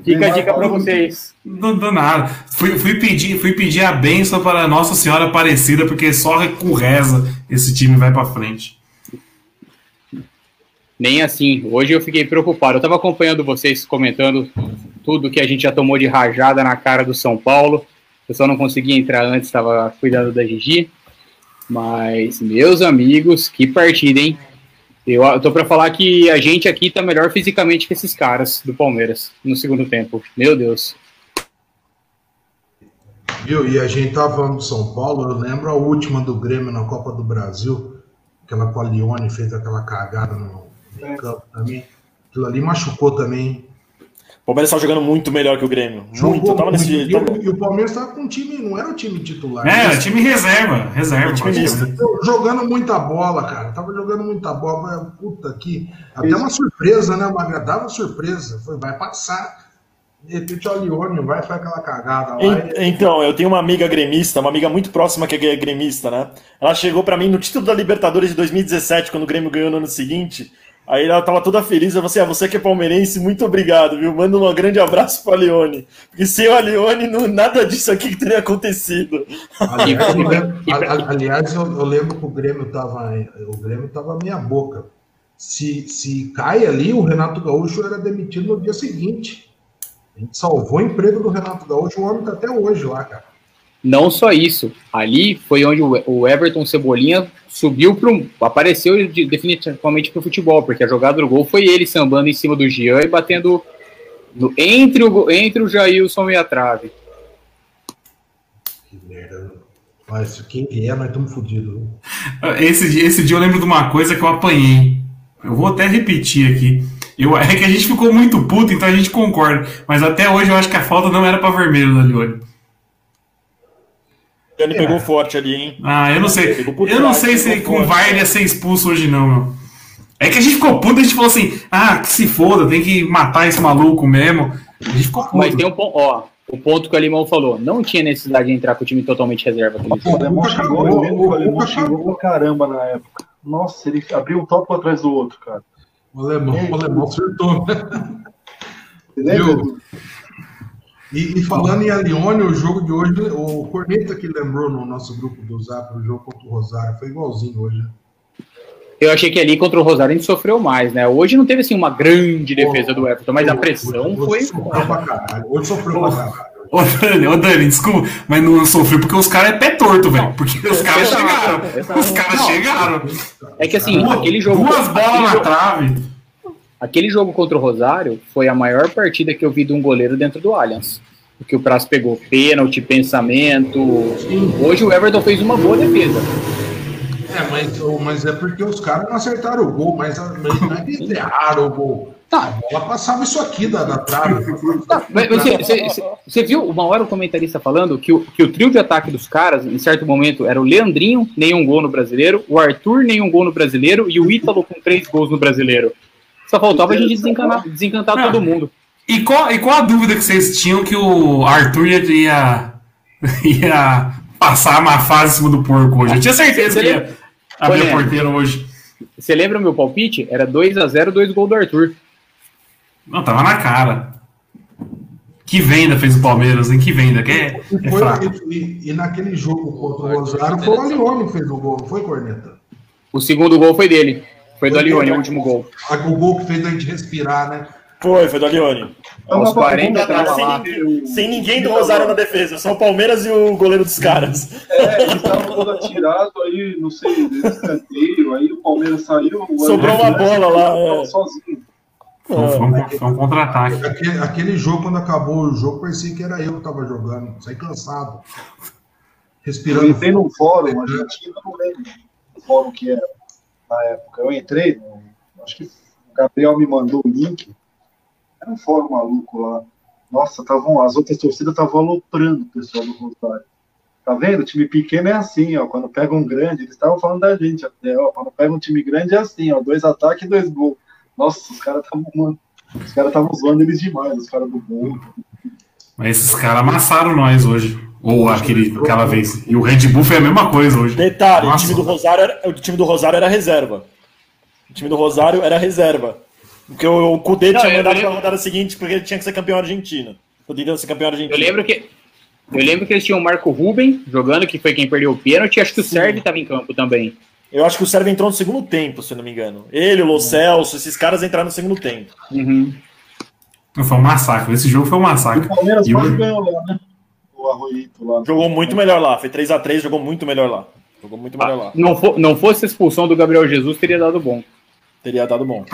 Fica a dica para vocês. Não dá nada. Fui, fui, pedir, fui pedir a bênção para Nossa Senhora Aparecida, porque só com reza esse time vai pra frente. Nem assim. Hoje eu fiquei preocupado. Eu estava acompanhando vocês comentando tudo que a gente já tomou de rajada na cara do São Paulo. Eu só não conseguia entrar antes, estava cuidando da Gigi. Mas, meus amigos, que partida, hein? Eu, eu tô para falar que a gente aqui tá melhor fisicamente que esses caras do Palmeiras no segundo tempo. Meu Deus. Viu? E a gente tava falando do São Paulo, eu lembro a última do Grêmio na Copa do Brasil, aquela com a Lione fez aquela cagada no meio campo também. Aquilo ali machucou também. O Palmeiras estava jogando muito melhor que o Grêmio. Muito. Eu tava nesse muito. E, o, e o Palmeiras estava com um time, não era o time titular. É, Mas time reserva. Reserva. Time. Jogando muita bola, cara. Tava jogando muita bola. Puta aqui. Até uma surpresa, né? Uma agradável surpresa. Foi, vai passar. De repente o Lione vai e faz aquela cagada lá. En- Então, eu tenho uma amiga gremista, uma amiga muito próxima que é gremista, né? Ela chegou pra mim no título da Libertadores de 2017, quando o Grêmio ganhou no ano seguinte. Aí ela tava toda feliz. Eu falei assim: ah, você que é palmeirense, muito obrigado, viu? Manda um grande abraço pro Leone. Porque sem o Leone, não, nada disso aqui teria acontecido. Aliás, eu lembro, pra- a- a- aliás, eu, eu lembro que o Grêmio tava. O Grêmio tava meia boca. Se, se cai ali, o Renato Gaúcho era demitido no dia seguinte. A gente salvou o emprego do Renato Gaúcho, o homem tá até hoje lá, cara. Não só isso, ali foi onde o Everton Cebolinha subiu para apareceu de- definitivamente para o futebol, porque a jogada do gol foi ele sambando em cima do Jean e batendo no- entre, o, entre o Jailson e a trave. Que merda. Mas se quem vier, nós estamos fodidos. Esse, dia- esse dia eu lembro de uma coisa que eu apanhei. Eu vou até repetir aqui. Eu, é que a gente ficou muito puto, então a gente concorda. Mas até hoje eu acho que a falta não era pra vermelho da Lione. Ele pegou forte ali, hein? Ah, eu não sei. Eu não trás, sei se com o. VAR ele ia ser expulso hoje, não, meu. É que a gente ficou puto, a gente falou assim: ah, que se foda, tem que matar esse maluco mesmo. A gente ficou puto. Mas tem um ponto, ó, o ponto que o Alemão falou, não tinha necessidade de entrar com o time totalmente reserva. jogo. O alemão o xingou pra caramba na época. Nossa, ele abriu um topo atrás do outro, cara. O alemão, o alemão lembra? Viu? E, e falando em Alione, o jogo de hoje, o Corneta que lembrou no nosso grupo do Zap, o jogo contra o Rosário, foi igualzinho hoje. né? Eu achei que ali contra o Rosário a gente sofreu mais, né? Hoje não teve assim uma grande defesa do Everton, mas a pressão Hoje foi. sofreu pra caralho. Hoje sofreu pra caralho. Ô Dani, ô Dani, desculpa, mas não sofreu porque os caras é pé torto, velho. Porque os caras chegaram. Os caras chegaram. É que assim, Duas- aquele jogo. Duas bolas na jogo- trave. Aquele jogo contra o Rosário foi a maior partida que eu vi de um goleiro dentro do Allianz. Porque o Prazo pegou pênalti, pensamento. Hoje o Everton fez uma boa defesa. É, mas, mas é porque os caras não acertaram o gol, mas, mas não é que eles erraram o gol. Tá. Ela passava isso aqui da, da trave. Tá, você, viu uma hora o comentarista falando que o, que o trio de ataque dos caras, em certo momento, era o Leandrinho, nenhum gol no brasileiro, o Arthur, nenhum gol no brasileiro, e o Ítalo com três gols no brasileiro. Só faltava a gente desencantar, desencantar todo mundo. E qual, e qual a dúvida que vocês tinham que o Arthur ia, ia passar uma fase em cima do porco hoje? Eu tinha certeza que ia abrir a porteira hoje. Você lembra o meu palpite? Era 2 a 0 dois gols do Arthur. Não, tava na cara. Que venda fez o Palmeiras, hein? Que venda, que é, é foi, e, e, naquele jogo contra o Rosário foi o Alione que fez o gol, não foi, Corneta? O segundo gol foi dele. Foi, do Alione, o último gol. O gol que fez a gente respirar, né? Foi, foi do Alione. Aos 40 sem, sem ninguém do Rosário na defesa, só o Palmeiras e o goleiro dos caras. É, eles estavam todo atirado aí, não sei, escanteio, aí o Palmeiras saiu. Sobrou uma bola lá. É. Sozinho. Foi, um, um contra-ataque. Aquele, aquele, jogo, quando acabou o jogo, parecia que era eu que estava jogando. Saí cansado. Respirando. Eu entrei num fórum, a gente não lembro o fórum que era na época. Eu entrei, acho que o Gabriel me mandou o link. Era um fórum maluco lá. Nossa, tavam, as outras torcidas estavam aloprando o pessoal do Rosário. Tá vendo? O time pequeno é assim, ó. Quando pega um grande, eles estavam falando da gente até, ó. Quando pega um time grande é assim, ó. Dois ataques e dois gols. Nossa, os caras estavam, os caras zoando eles demais, os caras do gol. Mas esses caras amassaram nós hoje. Ou aquele, aquela vez. E o Red Bull foi a mesma coisa hoje. Detalhe, o time, do Rosário era, o time do Rosário era reserva. O time do Rosário era reserva. Porque o, o Kudê tinha mandado lembro... pra rodada seguinte porque ele tinha que ser campeão argentino. Poderia ser campeão argentino. Eu lembro que. Eu lembro que eles tinham o Marco Ruben jogando, que foi quem perdeu o pênalti, acho que o Sérgio estava em campo também. Eu acho que o Sérgio entrou no segundo tempo, se não me engano. Ele, o Lo Celso, esses caras entraram no segundo tempo. Uhum. Foi um massacre. Esse jogo foi um massacre. O Palmeiras e quase ganhou lá, né? O Arroito lá. Jogou muito melhor lá. Foi 3x3, jogou muito melhor lá. Jogou muito melhor ah, lá. Não, for, não fosse a expulsão do Gabriel Jesus, teria dado bom. Teria dado bom.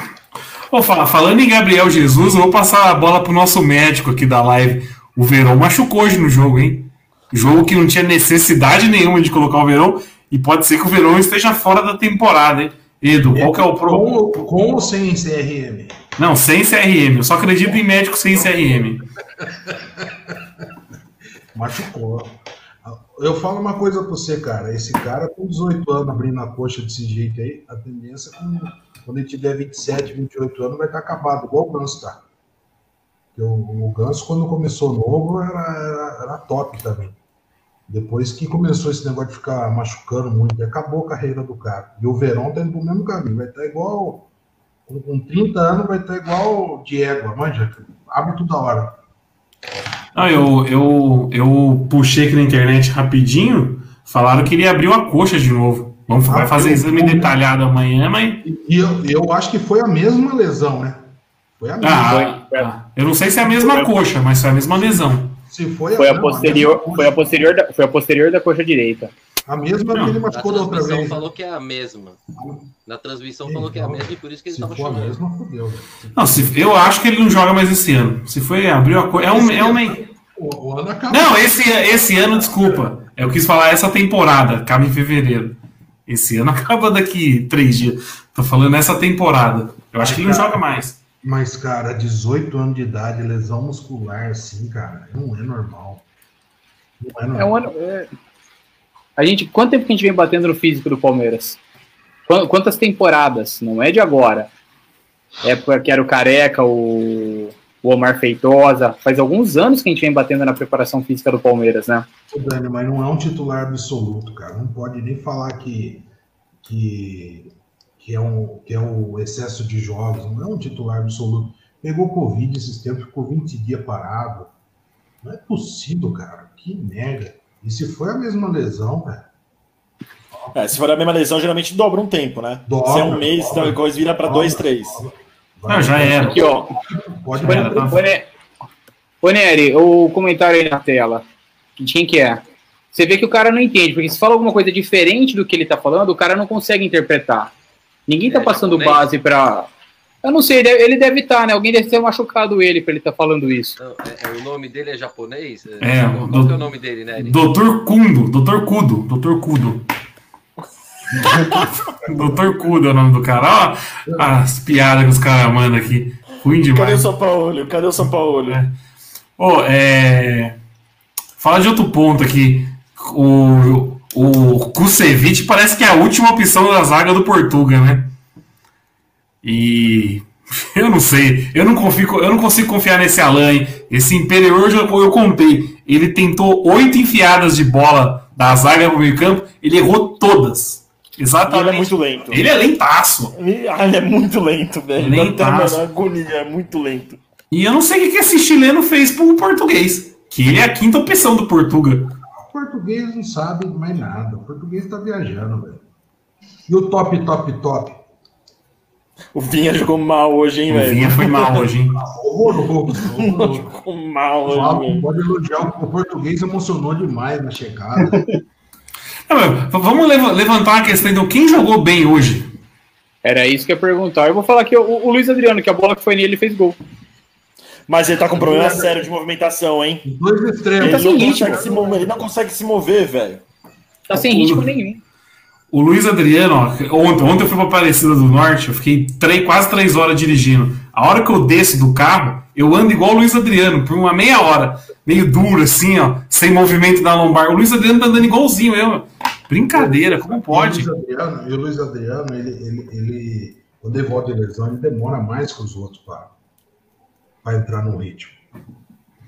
Vou falar, falando em Gabriel Jesus, eu vou passar a bola pro nosso médico aqui da live. O Verão machucou hoje no jogo, hein? Jogo que não tinha necessidade nenhuma de colocar o Verão. E pode ser que o Verão esteja fora da temporada, hein? Edu, qual que é o problema? Com, com ou sem CRM? Não, sem CRM. Eu só acredito em médico sem CRM. Machucou. Eu falo uma coisa pra você, cara. Esse cara com 18 anos abrindo a coxa desse jeito aí, a tendência é quando ele tiver 27, 28 anos vai estar acabado, igual o Ganso tá. O, o Ganso, quando começou novo, era, era, era top também. Depois que começou esse negócio de ficar machucando muito, acabou a carreira do cara. E o Verão tá indo pro mesmo caminho. Vai estar tá igual. Com 30 anos, vai estar tá igual Diego. Manja, abre toda hora. Ah, eu, eu, eu puxei aqui na internet rapidinho. Falaram que ele abriu a coxa de novo. Vamos ah, fazer exame detalhado amanhã, mas. E eu, eu acho que foi a mesma lesão, né? Foi a mesma. Ah, eu não sei se é a mesma coxa, mas foi a mesma lesão. Se foi, foi a, a posterior, foi a posterior da, foi a posterior da coxa direita. A mesma não, que ele machucou da outra vez. falou que é a mesma. Na transmissão Sim, falou que é a mesma e por isso que ele estava chamando. Mesma, não, se, eu acho que ele não joga mais esse ano. Se foi abriu a coxa, é um, é um o, o ano Não, esse esse ano, desculpa. Eu quis falar essa temporada, acaba em fevereiro. Esse ano acaba daqui três dias. Tô falando essa temporada. Eu acho que ele não joga mais. Mas, cara, 18 anos de idade, lesão muscular, assim, cara, não é normal. Não é normal. É um ano, é... A gente, quanto tempo que a gente vem batendo no físico do Palmeiras? Quantas temporadas? Não é de agora. Época que era o Careca, o, o Omar Feitosa. Faz alguns anos que a gente vem batendo na preparação física do Palmeiras, né? Dani, mas não é um titular absoluto, cara. Não pode nem falar que, que que é, um, que é o excesso de jogos, não é um titular absoluto. Pegou Covid esses tempos, ficou 20 dias parado. Não é possível, cara. Que merda. E se foi a mesma lesão, cara? É, se for a mesma lesão, geralmente dobra um tempo, né? Dobra, se é um mês, dobra, então a coisa vira para dois, três. Não, já era. Aqui, ó. Pode Ô, Nery, o comentário aí na tela. De quem que é? Você vê que o cara não entende, porque se fala alguma coisa diferente do que ele tá falando, o cara não consegue interpretar. Ninguém tá é passando japonês? base pra. Eu não sei, ele deve estar, tá, né? Alguém deve ter machucado ele pra ele estar tá falando isso. Não, é, é, o nome dele é japonês? É, Qual do, é o nome dele, né? Doutor Kundo, Doutor Kudo, Doutor Kudo. Doutor Kudo é o nome do cara. Ó, as piadas que os caras mandam aqui. Ruim Cadê o demais. São Paulo? Cadê o São Paulo? É. Ô, é... Fala de outro ponto aqui. O, o Kusevich parece que é a última opção da zaga do Portuga, né? E eu não sei, eu não, confio, eu não consigo confiar nesse Alan. hein? Esse Imperior eu, eu contei. Ele tentou oito enfiadas de bola da zaga pro meio campo, ele errou todas. E Exatamente. ele é muito lento. Ele é lentaço. Ele, ah, ele é muito lento, velho. Passa. uma agonia, é muito lento. E eu não sei o que esse chileno fez pro português. Que ele é a quinta opção do Portuga. O português não sabe mais nada. O português tá viajando, velho. E o top, top, top? O Vinha jogou mal hoje, hein, O velho? Vinha foi mal hoje, hein? Jogou mal O hoje, pode elogiar. O português emocionou demais na chegada. Mas vamos leva- levantar uma questão, então. Quem jogou bem hoje? Era isso que eu ia perguntar. Eu vou falar que o, o Luiz Adriano, que a bola que foi nele, ele fez gol. Mas ele tá com problema sério de movimentação, hein? Dois Ele extremos. tá Ele sem não, ritmo. consegue se mover, ele não consegue se mover, velho. Tá sem ritmo nenhum. O Luiz Adriano, ó, ontem, ontem eu fui pra Aparecida do Norte, eu fiquei três, quase três horas dirigindo. A hora que eu desço do carro, eu ando igual o Luiz Adriano, por uma meia hora. Meio duro, assim, ó, sem movimento da lombar. O Luiz Adriano tá andando igualzinho eu. Brincadeira, como pode? E o Luiz Adriano, o Luiz Adriano ele, ele, ele, quando ele volta de lesão, ele demora mais que os outros para entrar no ritmo.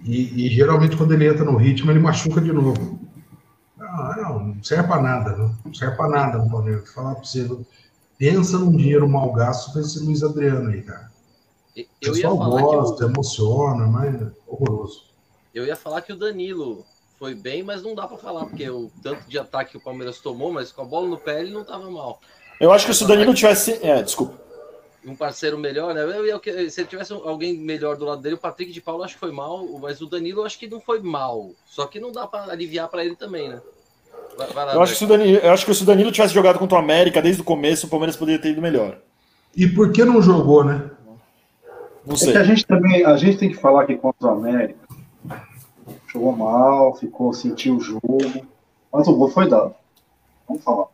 E, e geralmente, quando ele entra no ritmo, ele machuca de novo. Não, não, não serve para nada, não, não serve para nada no Palmeiras. Vou falar para você, pensa num dinheiro mal gasto para esse Luiz Adriano aí, cara. O Eu ia pessoal falar que gosta, o, emociona, mas é horroroso. eu ia falar que o Danilo foi bem, mas não dá pra falar, porque o tanto de ataque que o Palmeiras tomou, mas com a bola no pé ele não tava mal. Eu acho que se o Danilo tivesse. É, desculpa. Um parceiro melhor, né? Eu, eu- se ele tivesse alguém melhor do lado dele, o Patrick de Paulo acho que foi mal, mas o Danilo eu acho que não foi mal. Só que não dá pra aliviar pra ele também, né? Vai, vai lá, Eu acho, que se o Danilo, eu acho que se o Danilo tivesse jogado contra o América desde o começo, o Palmeiras poderia ter ido melhor. E por que não jogou, né? Não É sei. que a gente também, a gente tem que falar que contra o América jogou mal, ficou, sentiu o jogo, mas o gol foi dado. Vamos falar.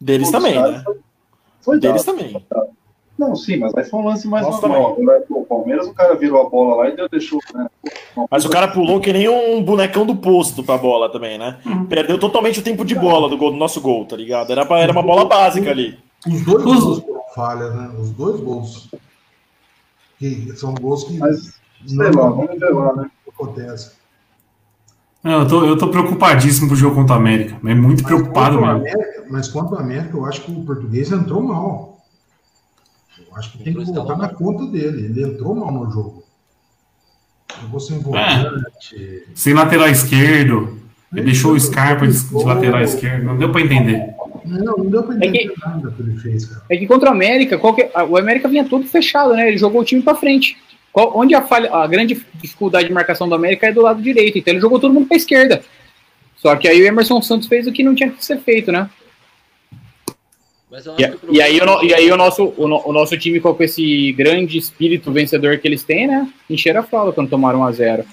Deles também, né? Foi, foi dado. Deles também. Não, sim, mas aí foi um lance mais Nossa, normal. O Palmeiras, o cara virou a bola lá e deu, deixou. Né? Mas o cara pulou que nem um bonecão do posto pra bola também, né? Perdeu totalmente o tempo de bola do, gol, do nosso gol, tá ligado? Era, pra- era uma bola básica ali. Os dois Os- gols foram falhas, né? Os dois gols. Que são gols que Mas, sei lá, vamos ver lá, né? acontecem. Não, eu, tô, eu tô preocupadíssimo pro jogo contra o América. Mas muito preocupado Quanto ao mesmo. América- mas quanto ao América, eu acho que o português entrou mal. Eu acho que tem que voltar na conta dele. Ele entrou mal no jogo. Jogou sem volante. Sem lateral esquerdo. Ele deixou o Scarpa de, de lateral esquerdo. Não deu pra entender. Não, não deu pra É entender que- nada que ele fez, cara. É que contra o América, qual que- a- o América vinha todo fechado, né? Ele jogou o time pra frente. Qual- onde a, falha, a grande dificuldade de marcação do América é do lado direito, então ele jogou todo mundo pra esquerda. Só que aí o Emerson Santos fez o que não tinha que ser feito, né? E, o e aí, o, problema- no- e aí o, nosso, o, no- o nosso time, com esse grande espírito vencedor que eles têm, né? Encheram a fralda quando tomaram 1 a 0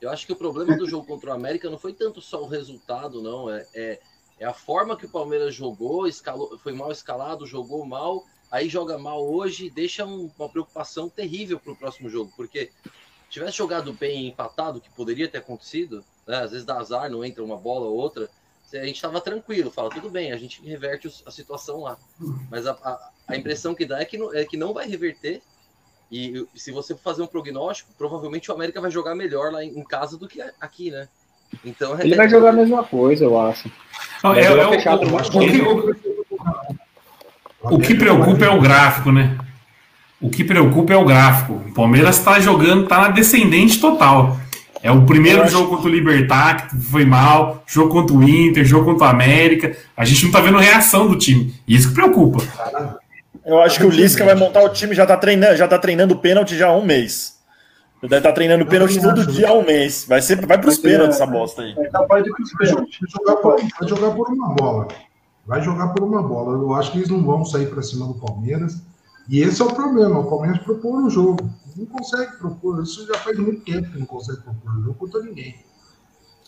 Eu acho que o problema do jogo contra o América não foi tanto só o resultado, não. É, é, é a forma que o Palmeiras jogou, escalou, foi mal escalado, jogou mal, aí joga mal hoje e deixa um- uma preocupação terrível para o próximo jogo. Porque tivesse jogado bem e empatado, que poderia ter acontecido, né, às vezes dá azar, não entra uma bola ou outra, a gente estava tranquilo, fala, tudo bem, a gente reverte a situação lá. Mas a, a, a impressão que dá é que, não, é que não vai reverter. E se você for fazer um prognóstico, provavelmente o América vai jogar melhor lá em em casa do que aqui, né? Então Ele vai jogar a mesma coisa, eu acho. Não, Vai é- jogar é o- o- eu o acho que- que- o- que preocupa é o gráfico, né? O que preocupa é o gráfico. O Palmeiras tá jogando, tá na descendente total. É o primeiro acho- jogo contra o Libertar, que foi mal, jogo contra o Inter, jogo contra o América. A gente não tá vendo reação do time. Isso que preocupa. Eu acho que o Lisca vai montar o time, já tá treinando, já tá treinando pênalti já há um mês. Ele deve estar treinando pênalti todo dia há um mês. Vai, ser, vai pros pênaltis essa bosta aí. É capaz de que os pênaltis. vai jogar por uma bola. Vai jogar por uma bola. Eu acho que eles não vão sair para cima do Palmeiras. E esse é o problema. O Palmeiras propor o jogo. Não consegue propor. Isso já faz muito tempo que não consegue propor o jogo contra ninguém.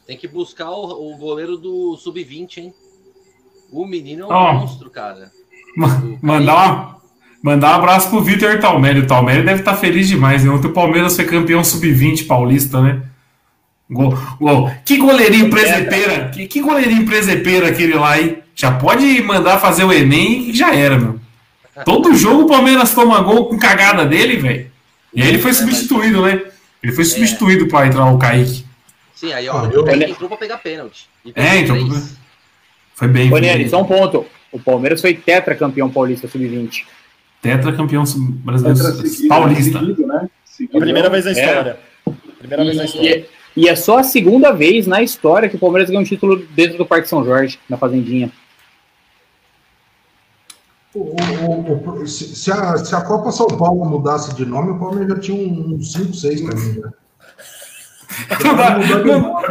Tem que buscar o, o goleiro do Sub-20, hein? O menino é um Ó. monstro, cara. Ma- Mandar uma, Mandar um abraço pro Vitor Talmelli. O Talmelli deve estar feliz demais, né? Ontem o Palmeiras foi campeão sub-20 paulista, né? Gol, gol. Que goleirinho presepeira. Que, que goleirinho presepeira aquele lá, hein? Já pode mandar fazer o Enem e já era, meu. Todo jogo o Palmeiras toma gol com cagada dele, velho. E aí ele foi substituído, né? Ele foi substituído para entrar o Kaique. Sim, aí ó, Ah, o eu- Kaique entrou pra pegar pênalti. E É, então. Foi bem. Foi bem. só um ponto. O Palmeiras foi tetracampeão paulista sub-20. Tetra campeão sub- brasileiro Tetra seguido, paulista. seguido, né? Seguido. A primeira vez na É. história. Primeira vez na E, história. e é só a segunda vez na história que o Palmeiras ganhou um título dentro do Parque São Jorge, na Fazendinha. O- o- o- se, se a, se a Copa São Paulo mudasse de nome, o Palmeiras já tinha um, uns 5, 6 também. Né? Não dá, não,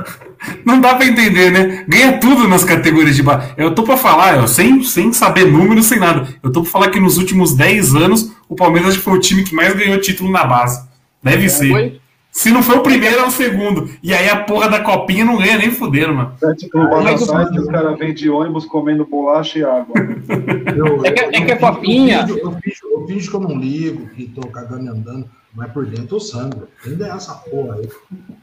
não dá pra entender, né? Ganha tudo nas categorias de base. Eu tô pra falar, eu, sem, sem saber números, sem nada. Eu tô pra falar que nos últimos 10 anos o Palmeiras acho que foi o time que mais ganhou título na base. Deve ser. Foi? Se não foi o primeiro, é o segundo. E aí a porra da copinha não ganha nem fudendo, mano. Clubes Mas o- atrás que os caras vêm de ônibus comendo bolacha e água. Eu, É que- é que a eu- Copinha- Eu eu, eu finjo que eu não ligo, que tô cagando e andando, mas por dentro eu sangro. Ainda é essa porra aí.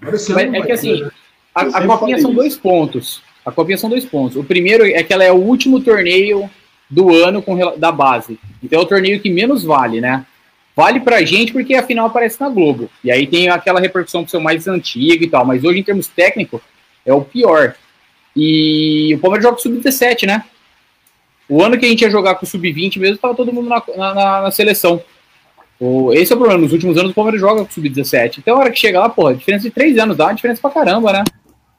Mas é que ter, assim, né? A, a copinha são isso. dois pontos. A copinha são dois pontos. O primeiro é que ela é o último torneio do ano com, da base. Então é o torneio que menos vale, né? Vale pra gente porque a final aparece na Globo. E aí tem aquela repercussão pro seu mais antigo e tal. Mas hoje, em termos técnicos, é o pior. E o Palmeiras joga com o Sub-17, né? O ano que a gente ia jogar com o Sub-20 mesmo, tava todo mundo na, na- na- seleção. O- esse é o problema. Nos últimos anos o Palmeiras joga com o Sub-17. Então a hora que chega lá, porra, diferença de três anos, dá uma diferença pra caramba, né?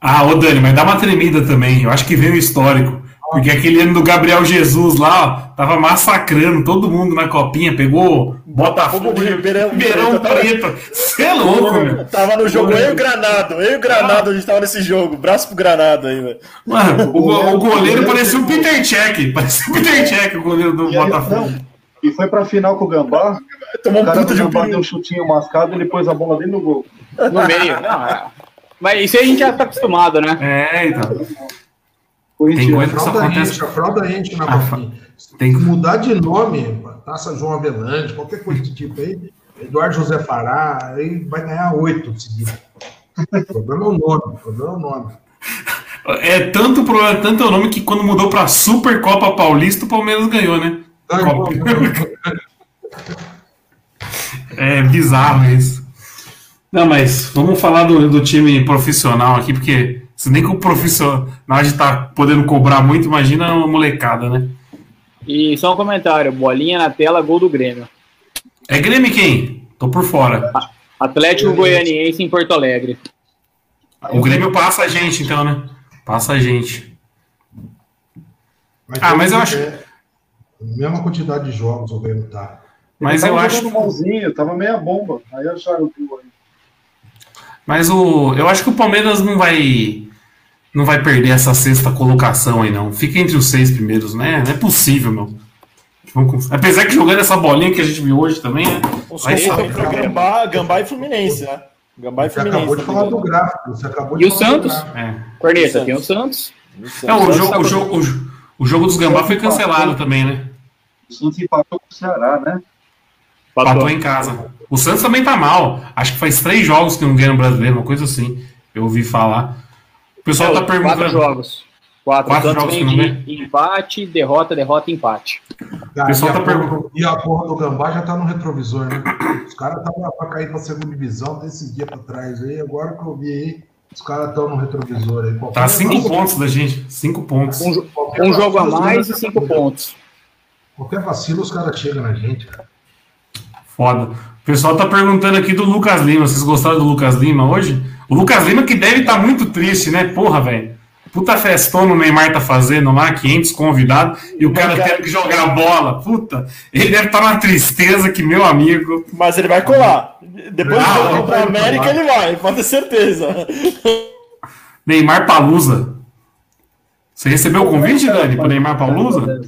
Ah, ô Dani, mas dá uma tremida também. Eu acho que veio o histórico. Porque aquele ano do Gabriel Jesus lá, ó, tava massacrando todo mundo na copinha, pegou Botafogo Botafogo, Ribeirão Ribeirão Preto. Você é louco, meu. Tava no jogo eu e o Granado. Eu e o Granado, a gente tava nesse jogo. Braço pro Granado aí, velho. Mano, o, o goleiro parecia o Peter Check. Parecia o Peter Check, o goleiro do E, aí, Botafogo. não, e foi pra final com o Gambá. Tomou O um cara puta de um Gambá deu um chutinho mascado e ele pôs a bola dentro do gol. No meio. Não, é. Mas isso aí a gente já tá acostumado, né? É, então. Tem em coisa dia. que só acontece. enche, a fralda enche na Ah, tem que- mudar de nome, Taça João Avelange, qualquer coisa do tipo aí, Eduardo José Fará, aí vai ganhar oito seguidos. O problema é o nome, o problema é o nome. É tanto, pro- é tanto o nome que quando mudou pra Supercopa Paulista, o Palmeiras ganhou, né? Copa- É bizarro isso. Não, mas vamos falar do, do time profissional aqui, porque se nem com o profissional a gente tá podendo cobrar muito, imagina uma molecada, né? E só um comentário: bolinha na tela, gol do Grêmio. É Grêmio quem? Tô por fora. Atlético Goianiense em Porto Alegre. O Grêmio passa a gente, então, né? Passa a gente. Ah, mas eu acho- É, mesma quantidade de jogos o Grêmio tá. Mas eu acho. malzinho, tava meia bomba. Aí acharam o gol aí. Mas o, eu acho que o Palmeiras não vai não vai perder essa sexta colocação aí, não. Fica entre os seis primeiros, né? Não é possível, meu. Apesar que jogando essa bolinha que a gente viu hoje também, né? Os Vai entre Gambá, Gambá e Fluminense, né? Gambá e Você acabou Fluminense. de falar do gráfico. Você acabou de E o Santos? É. Corneta, tem o Santos. É, o, jogo, o, jogo, o, o jogo dos Gambá foi cancelado também, né? O Santos empatou com o Ceará, né? Patou em casa. O Santos também tá mal. Acho que faz três jogos que não ganha no brasileiro, uma coisa assim. Eu ouvi falar. O pessoal É, tá Quatro perguntando. jogos. Quatro. Quatro o jogos vem que não de empate, derrota, derrota, empate. Cara, pessoal e, a tá perguntando. e a porra do Gambá já tá no retrovisor, né? Os caras estavam pra cair pra segunda divisão desse dia pra trás aí. Agora que eu vi aí, os caras estão no retrovisor aí. Qualquer Tá cinco vacilo- pontos da gente. Cinco pontos. Um, um jogo a mais e cinco pontos. Qualquer vacilo, os caras chegam na gente, cara. Foda. O pessoal tá perguntando aqui do Lucas Lima. Vocês gostaram do Lucas Lima hoje? O Lucas Lima que deve estar muito triste, né? Porra, velho. Puta festona o Neymar tá fazendo lá, 500 convidados, e o cara tendo que jogar bola. Puta, ele deve estar numa tristeza que, meu amigo. Mas ele vai colar. Depois Ah, do jogo vai contra a América, colar. ele vai, pode ter certeza. Neymar Palusa. Você recebeu o convite, Dani, pro Neymar Palusa?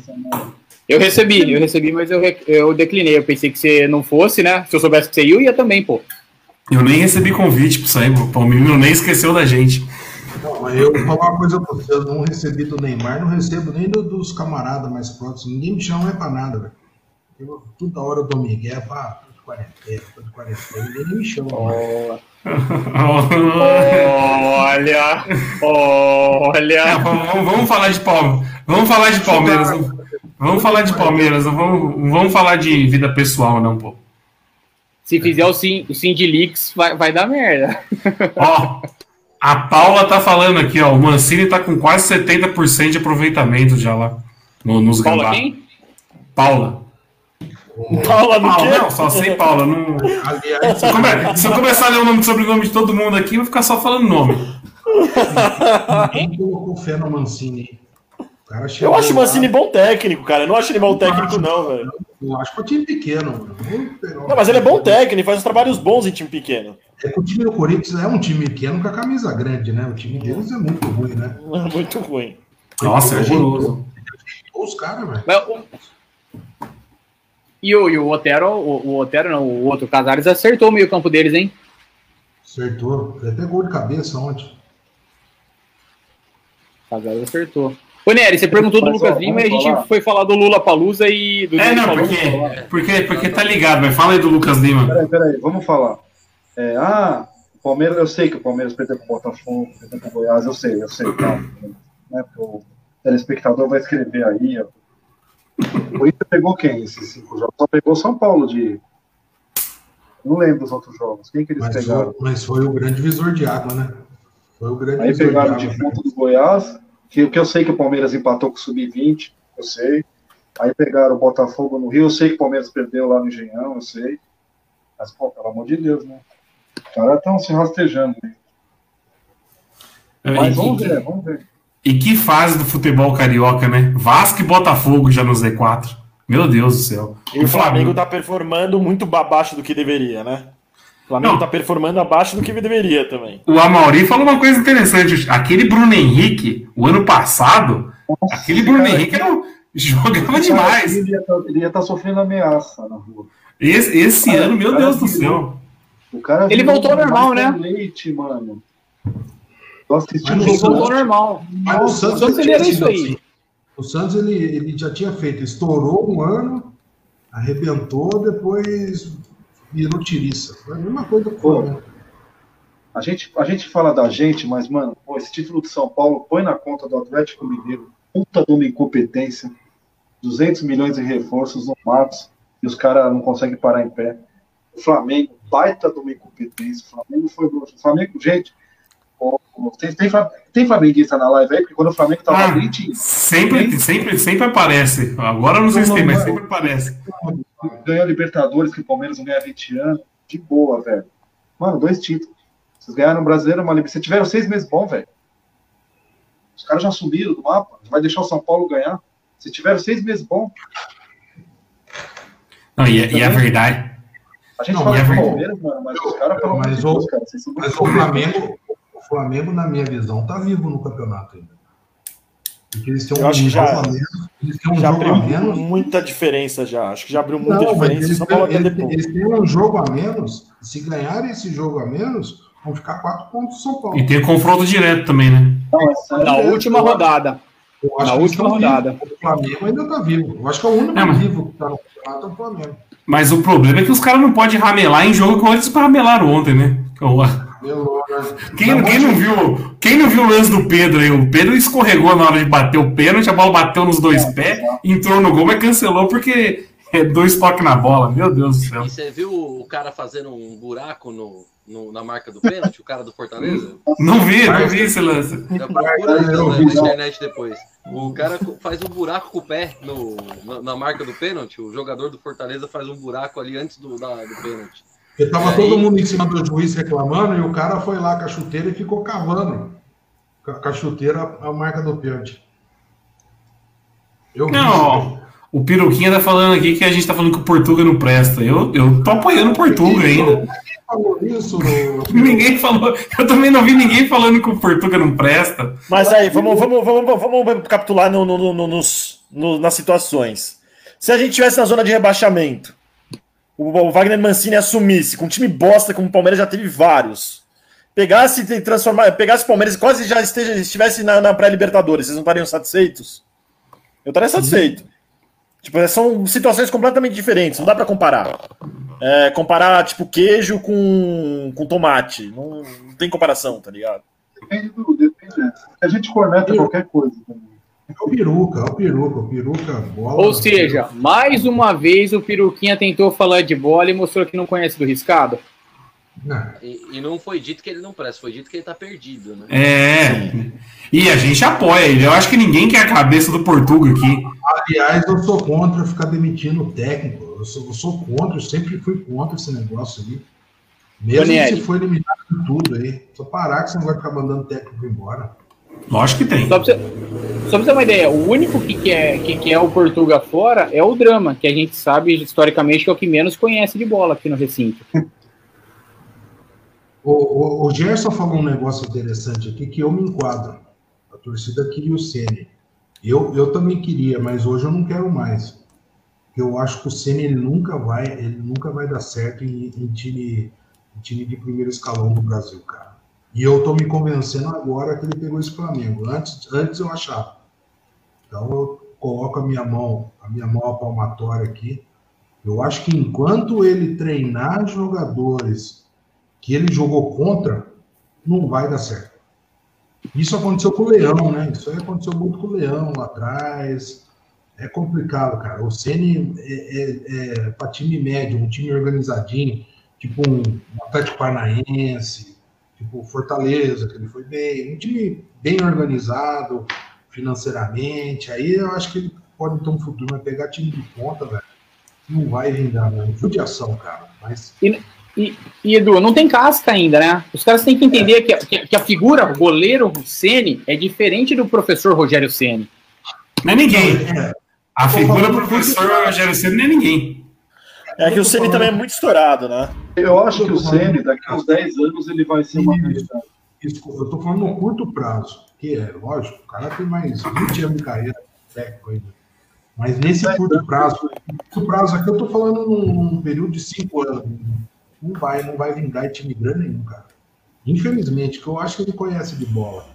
Eu recebi, eu recebi, mas eu, eu declinei. Eu pensei que você não fosse, né? Se eu soubesse que você ia, eu ia também, pô. Eu nem recebi convite pra isso aí, pô. O menino nem esqueceu da gente. Não, mas eu vou falar uma coisa pra você. Eu não recebi do Neymar, não recebo nem do- dos camaradas mais próximos. Ninguém me chama mais pra nada, velho. Eu, toda hora eu dou Miguel, pá, tô de quarentena, tô de quarentena, ele me chama. Olha, olha. É, vamos, vamos- vamos falar de Palmeiras. Vamos falar de Palmeiras. Vamos, falar de Palmeiras. Não vamos, não vamos falar de vida pessoal, não, pô. Se fizer o Sim, o Sim de Leaks, vai, vai dar merda. Ó, a Paula tá falando aqui, ó. O Mancini tá com quase 70% de aproveitamento já lá. No, nos Paula gambá. quem? Paula. Paula Paula, quê? não, só sei Paula. Não... Aliás, Se, eu come- se eu começar a ler o nome e sobrenome de todo mundo aqui, eu vou ficar só falando nome. quem colocou fé no Mancini? O cara chegou Eu acho o lá, Mancini bom técnico, cara. Eu não acho ele mau técnico, não, velho. Eu acho que é um time pequeno. mano. Não, mas ele é bom técnico, faz uns trabalhos bons em time pequeno. É que o time do Corinthians é um time pequeno com a camisa grande, né? O time deles é muito ruim, né? Muito ruim. Nossa, é horroroso. Os caras, velho. E o, e o Otero, o, o Otero não, o outro Casares acertou o meio campo deles, hein? Acertou. Ele até gol de cabeça ontem. Casares acertou. Ô, Nery, você perguntou do Mas, Lucas Lima e a gente falar. foi falar do Lula Palusa e do É, Lula não, porque, porque, porque tá ligado, mas fala aí do Lucas Lima. Peraí, peraí, vamos falar. É, ah, o Palmeiras, eu sei que o Palmeiras perdeu com o Botafogo, perdeu com o Goiás, eu sei, eu sei, tá? Né, porque o telespectador vai escrever aí. Ó. O Inter pegou quem esses cinco jogos? Só pegou São Paulo de. Não lembro dos outros jogos. Quem que eles Mas pegaram? foi, mas foi o grande visor de água, né? Foi o grande Aí visor pegaram o de água. defunto do Goiás, que, que eu sei que o Palmeiras empatou com o Sub-20, eu sei. Aí pegaram o Botafogo no Rio, eu sei que o Palmeiras perdeu lá no Engenhão, eu sei. Mas, pô, pelo amor de Deus, né? Os caras estão se rastejando. Né? Mas vamos E, ver, vamos ver. e que fase do futebol carioca, né? Vasco e Botafogo já no Z4. Meu Deus do céu. E o Flamengo tá performando muito abaixo do que deveria, né? O Flamengo Não. tá performando abaixo do que deveria também. O Amauri falou uma coisa interessante. Aquele Bruno Henrique, o ano passado, aquele Bruno cara, Henrique era um- jogava demais. Ele ia estar tá sofrendo ameaça na rua. Esse, esse Cara, ano, meu cara, Deus do céu. O cara Ele virou voltou ao normal, né? Leite, mano. Mas o jogo Voltou Santos- normal. Mas o Santos, era isso aí. assim. O Santos ele, ele já tinha feito, estourou um ano, arrebentou, depois virou tiriça. Foi a mesma coisa? A gente, a gente fala da gente, mas, mano, pô, esse título de São Paulo põe na conta do Atlético Mineiro. Puta de uma incompetência. 200 milhões em reforços no Marcos e os caras não conseguem parar em pé. O Flamengo, baita de uma incompetência. O Flamengo foi. O Flamengo, gente, tem, tem, tem flamenguista na live aí, porque quando o Flamengo tava Ah, bem, tinha. sempre, sempre, sempre aparece. Agora eu não sei se tem, mas sempre aparece. ganhou Libertadores, que o Palmeiras não ganha há 20 anos. De boa, velho. Mano, dois títulos. Vocês ganharam o brasileiro, uma Libertadores. Vocês tiveram seis meses bom, velho. Os caras já sumiram do mapa. Vai deixar o São Paulo ganhar. Se tiveram seis meses bom, Não, e, e a verdade. a gente Não, fala é do verdade. Palmeiras, mano, mas os caras, pelo amor de Deus, cara, vocês são Mas o Flamengo, o Flamengo, na minha visão, tá vivo no campeonato ainda. Porque eles têm Eu um acho que jogo já- a menos. Eles têm um Já jogo abriu a menos. muita diferença já. Acho que já abriu muita Não, diferença. eles, eles, eles têm um jogo a menos. Se ganharem esse jogo a menos, vão ficar quatro pontos do São Paulo. E tem confronto direto também, né? Não, é Na eu última acho- rodada. eu acho na última rodada. vivos. O Flamengo ainda tá vivo. Eu acho que é o único É, mas- vivo que tá no campeonato é o Flamengo. Mas o problema é que os caras não podem ramelar em jogo que eles ramelaram ontem, né? Pelo- Quem, quem não viu, quem não viu o lance do Pedro aí? O Pedro escorregou na hora de bater o pênalti, a bola bateu nos dois pés, entrou no gol, mas cancelou porque é dois toques na bola. Meu Deus do céu. E você viu o cara fazendo um buraco no, no- na marca do pênalti, o cara do Fortaleza? Não vi, não vi esse lance. Já procura na, internet depois. O cara faz um buraco com o pé no, na, na marca do pênalti. O jogador do Fortaleza faz um buraco ali antes do, da- do pênalti. Porque tava Aí- todo mundo em cima do juiz reclamando e o cara foi lá com a chuteira e ficou cavando com a chuteira a marca do pênalti. Eu Não, o Piroquinha tá falando aqui que a gente tá falando que o Portuga não presta. Eu, eu tô apoiando o Portuga ainda. Falou isso? Ninguém falou. Eu também não vi ninguém falando que o Portuga não presta. Mas aí, vamos, vamos, vamos, vamos capitular no- no- no- no- nos, no- nas situações. Se a gente tivesse na zona de rebaixamento, o, Wagner Mancini assumisse, com um time bosta, como o Palmeiras já teve vários, pegasse e transformar, pegasse o Palmeiras e quase já esteja, estivesse na, na pré-Libertadores, vocês não estariam satisfeitos? Eu estaria satisfeito. Tipo, são situações completamente diferentes, não dá para comparar. É, comparar, tipo, queijo com, com tomate. Não, não tem comparação, tá ligado? Depende do. Depende. A gente corneta qualquer coisa também. É o peruca, é o peruca, o peruca, bola. Ou seja, mais uma vez o Peruquinha tentou falar de bola e mostrou que não conhece do riscado. Não, E, e não foi dito que ele não presta, foi dito que ele tá perdido, né? É. E a gente apoia ele. Eu acho que ninguém quer a cabeça do Portuga aqui. Aliás, eu sou contra ficar demitindo o técnico. Eu sou, eu sou contra, eu sempre fui contra esse negócio aí. Mesmo Daniele. se for eliminado de tudo aí. Só parar que você não vai ficar mandando técnico embora. Lógico que tem. Só pra, você, só pra você ter uma ideia, o único que quer, que quer o Portuga fora é o Drama, que a gente sabe historicamente que é o que menos conhece de bola aqui no recinto. O, o, o Gerson falou um negócio interessante aqui que eu me enquadro. A torcida queria o Ceni. Eu, eu também queria, mas hoje eu não quero mais. Eu acho que o Ceni ele nunca vai, ele nunca vai dar certo em, em time, em time de primeiro escalão do Brasil, cara. E eu tô me convencendo agora que ele pegou esse Flamengo. Antes, antes eu achava. Então eu coloco a minha mão, a minha mão palmatória aqui. Eu acho que enquanto ele treinar jogadores que ele jogou contra, não vai dar certo. Isso aconteceu com o Leão, né? Isso aí aconteceu muito com o Leão lá atrás. É complicado, cara. O Ceni é, é, é para time médio, um time organizadinho, tipo um Atlético Paranaense, tipo o Fortaleza, que ele foi bem, um time bem organizado financeiramente. Aí eu acho que ele pode ter um futuro, mas pegar time de ponta, velho, não vai vingar, né? Judiação, cara. Mas E, e, Edu, não tem casca ainda, né? Os caras têm que entender que, a- que, que a figura goleiro Ceni é diferente do professor Rogério Ceni. Não é ninguém. é, A figura professor Rogério Ceni não é ninguém. É que o Ceni também é muito estourado, né? Eu acho que o Ceni, daqui a uns 10 anos, ele vai ser uma realidade. Eu tô falando no curto prazo, que é lógico, o cara tem mais 20 anos de carreira técnico ainda. Mas nesse curto prazo, curto prazo aqui eu tô falando num, num período de 5 anos. Não vai, não vai vingar time grande nenhum, cara. Infelizmente, que eu acho que ele conhece de bola.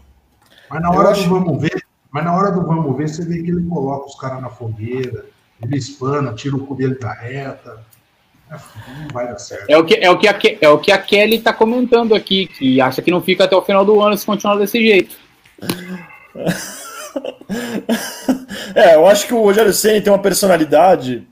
Mas na hora acho- do vamos ver, mas na hora do vamos ver, você vê que ele coloca os caras na fogueira, ele espana, tira o cu dele da reta. Não vai dar certo. É o que, é o que, a, é o que a Kelly tá comentando aqui, que acha que não fica até o final do ano se continuar desse jeito. É, eu acho que o Rogério Ceni tem uma personalidade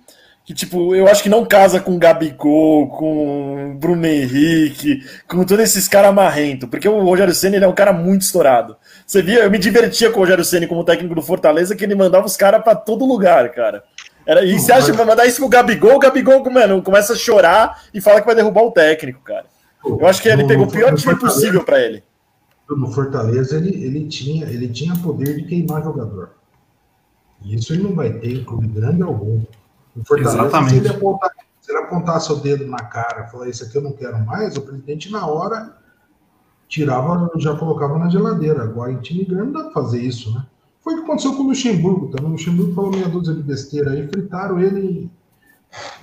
que, tipo, eu acho que não casa com o Gabigol, com o Bruno Henrique, com todos esses caras marrentos, porque o Rogério Ceni ele é um cara muito estourado. Você via, eu me divertia com o Rogério Ceni como técnico do Fortaleza, que ele mandava os caras pra todo lugar, cara. Era, e você acha que vai mandar isso pro Gabigol, o Gabigol, mano, começa a chorar e fala que vai derrubar o técnico, cara. Eu acho que ele No- pegou o pior time Fortaleza- possível pra ele. no Fortaleza ele, ele, tinha, ele tinha poder de queimar jogador. E isso ele não vai ter em clube grande algum. No Fortaleza, Exatamente. se ele, apontar, se ele apontasse o dedo na cara e falar isso aqui eu não quero mais, o presidente na hora tirava, já colocava na geladeira. Agora em time grande não dá pra fazer isso, né? Foi o que aconteceu com o Luxemburgo também. O Luxemburgo falou meia dúzia de besteira aí, fritaram ele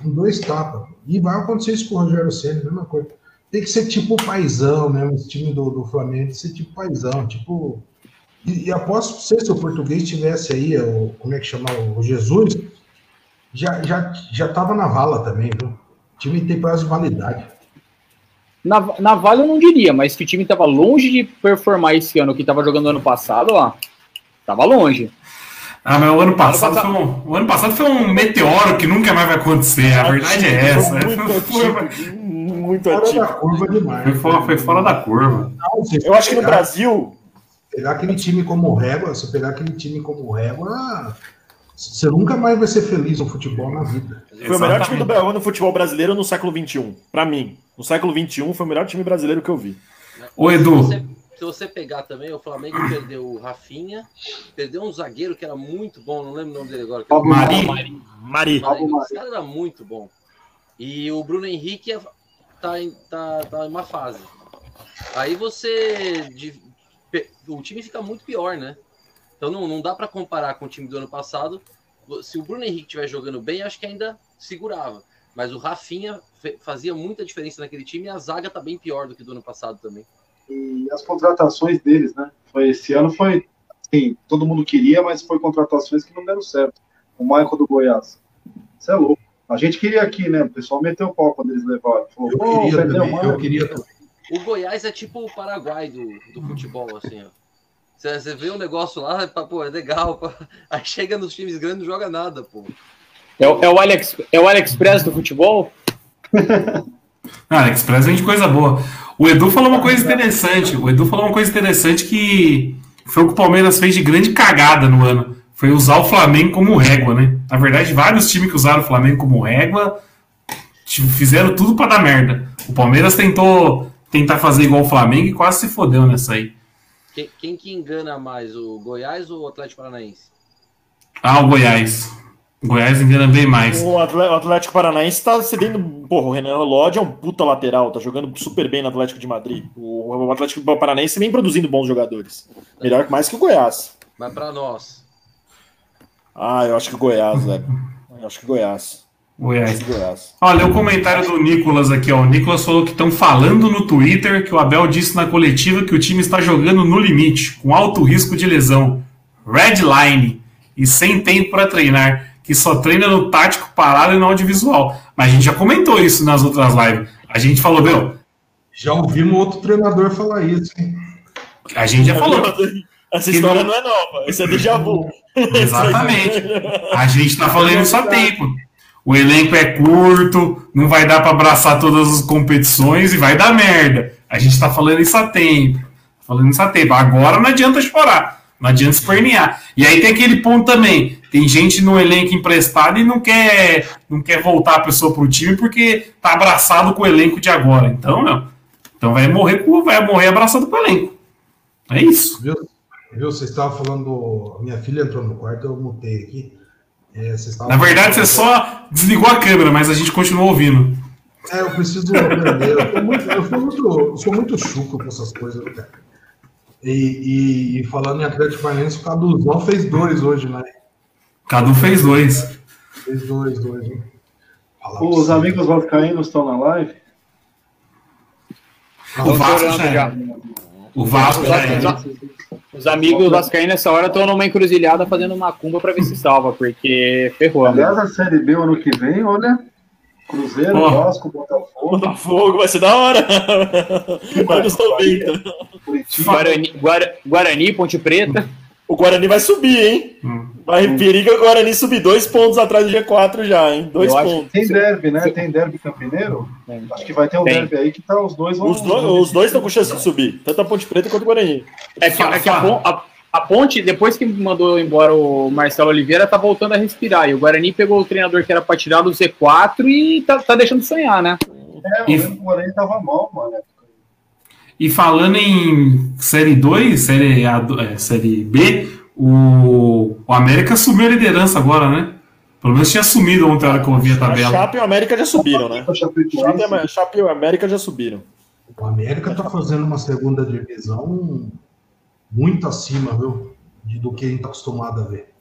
em, dois tapas. E vai acontecer isso com o Rogério Senna, mesma coisa. Tem que ser tipo paizão, né? Esse time do, do Flamengo tem que ser tipo paizão, tipo. E, e aposto você, se o português tivesse aí, o, como é que chama? O Jesus, já, já, já tava na vala também, viu? O time tem prazo de validade. Na, na Vale eu não diria, mas que o time tava longe de performar esse ano que tava jogando ano passado, ó. Tava longe. Ah, mas o ano passado, passado- foi um, o ano passado foi um meteoro que nunca mais vai acontecer. A verdade é essa. Muito Foi, muito Fora da curva demais. foi fora, foi fora da curva. Não, Eu acho que no Brasil, Pegar aquele time como régua, se pegar aquele time como régua, você nunca mais vai ser feliz no futebol na vida. Foi o melhor time do Brasil no futebol brasileiro no século XXI. Pra mim. No século XXI foi o melhor time brasileiro que eu vi. Ô, Edu. Você, se você pegar também, o Flamengo perdeu o Rafinha, perdeu um zagueiro que era muito bom, não lembro o nome dele agora. que era- Mari. Mari. Mari. Esse cara era muito bom. E o Bruno Henrique é- tá em, tá, tá em uma fase. Aí você. de- o time fica muito pior, né? Então não, não dá para comparar com o time do ano passado. Se o Bruno Henrique estiver jogando bem, acho que ainda segurava. Mas o Rafinha fazia muita diferença naquele time e a zaga tá bem pior do que do ano passado também. E as contratações deles, né? Foi, esse ano foi, assim, todo mundo queria, mas foi contratações que não deram certo. O Michael do Goiás. Isso é louco. A gente queria aqui, né? O pessoal meteu o pau quando eles levaram. Falou, Eu queria também, eu queria também. O Goiás é tipo o Paraguai do, do futebol, assim, ó. Você, você vê um negócio lá, pá, pô, é legal. pá. Aí chega nos times grandes e não joga nada, pô. É, o- é o Alex, é o AliExpress do futebol? Ah, AliExpress vende coisa boa. O Edu falou uma coisa interessante. O Edu falou uma coisa interessante que foi o que o Palmeiras fez de grande cagada no ano. Foi usar o Flamengo como régua, né? Na verdade, vários times que usaram o Flamengo como régua fizeram tudo pra dar merda. O Palmeiras tentou tentar fazer igual o Flamengo e quase se fodeu nessa aí. Quem, quem que engana mais, o Goiás ou o Atlético Paranaense? Ah, o Goiás. O Goiás engana bem mais. O Atlético Paranaense tá cedendo. Porra, o Renan Lodge é um puta lateral, tá jogando super bem no Atlético de Madrid. O, Atlético Paranaense vem produzindo bons jogadores. Melhor mais que o Goiás. Mas pra nós. Ah, eu acho que o Goiás, velho. Eu acho que o Goiás. Goiás. que Goiás. Olha, o comentário do Nicolas aqui, ó. O Nicolas falou que estão falando no Twitter que o Abel disse na coletiva que o time está jogando no limite, com alto risco de lesão. Red line e sem tempo para treinar, que só treina no tático parado e no audiovisual. Mas a gente já comentou isso nas outras lives. A gente falou, meu, Já ouvimos outro treinador falar isso, hein? a gente já falou. Essa Que história não- não é nova, isso é déjà vu. Exatamente. A gente tá falando isso há tempo. O elenco é curto, não vai dar para abraçar todas as competições e vai dar merda. A gente tá falando isso há tempo. Falando isso há tempo. Agora não adianta chorar. Não adianta espernear. E aí tem aquele ponto também. Tem gente no elenco emprestado e não quer, não quer voltar a pessoa pro time porque tá abraçado com o elenco de agora. Então, não. Então vai morrer, vai morrer abraçado com o elenco. É isso. Viu? Viu? Vocês estavam falando. Minha filha entrou no quarto, eu mutei aqui. É, Na verdade, você só desligou a câmera, mas a gente continuou ouvindo. É, eu preciso aprender. Eu, muito, eu, sou muito, eu sou muito chuco com essas coisas, cara. E, e- e falando em Atlético Paranaense, o Caduzão fez dois hoje, né? Cadu fez dois. Fez dois, dois. Pra Os amigos vascaínos estão na live? O Vasco já. O Vasco já. Os- é. os- Os amigos vascaínos nessa hora estão numa encruzilhada fazendo uma cumba pra ver se salva, porque ferrou. né? Aliás, a Série B ano que vem, olha. Cruzeiro, Porra. Vasco, Botafogo, Botafogo vai ser da hora. Vai nos 90. Curitiba. Guarani, Guara- Guarani, Ponte Preta. O Guarani vai subir, hein? Hum. Vai periga o Guarani subir dois pontos atrás do G4 já, hein? Dois Eu acho- pontos. Tem derby, né? Tem derby campineiro. Tem. Acho que vai ter um Tem. derby aí que tá os dois vão. Os, do- os dois estão com chance de subir, tanto a Ponte Preta quanto o Guarani. É que, é que a, a- a Ponte, depois que mandou embora o Marcelo Oliveira, tá voltando a respirar. E o Guarani pegou o treinador que era pra tirar do Z4 e tá, tá deixando sonhar, né? É, que o Guarani tava mal, mano. E falando em Série 2, Série, A, é, série B, o, o América subiu a liderança agora, né? Pelo menos tinha sumido ontem hora que eu vi a A tabela. Chape e o América já subiram, né? Chape, e a- Chape e o América já subiram. O América tá fazendo uma segunda divisão muito acima, viu? De, do que a gente tá acostumado a ver.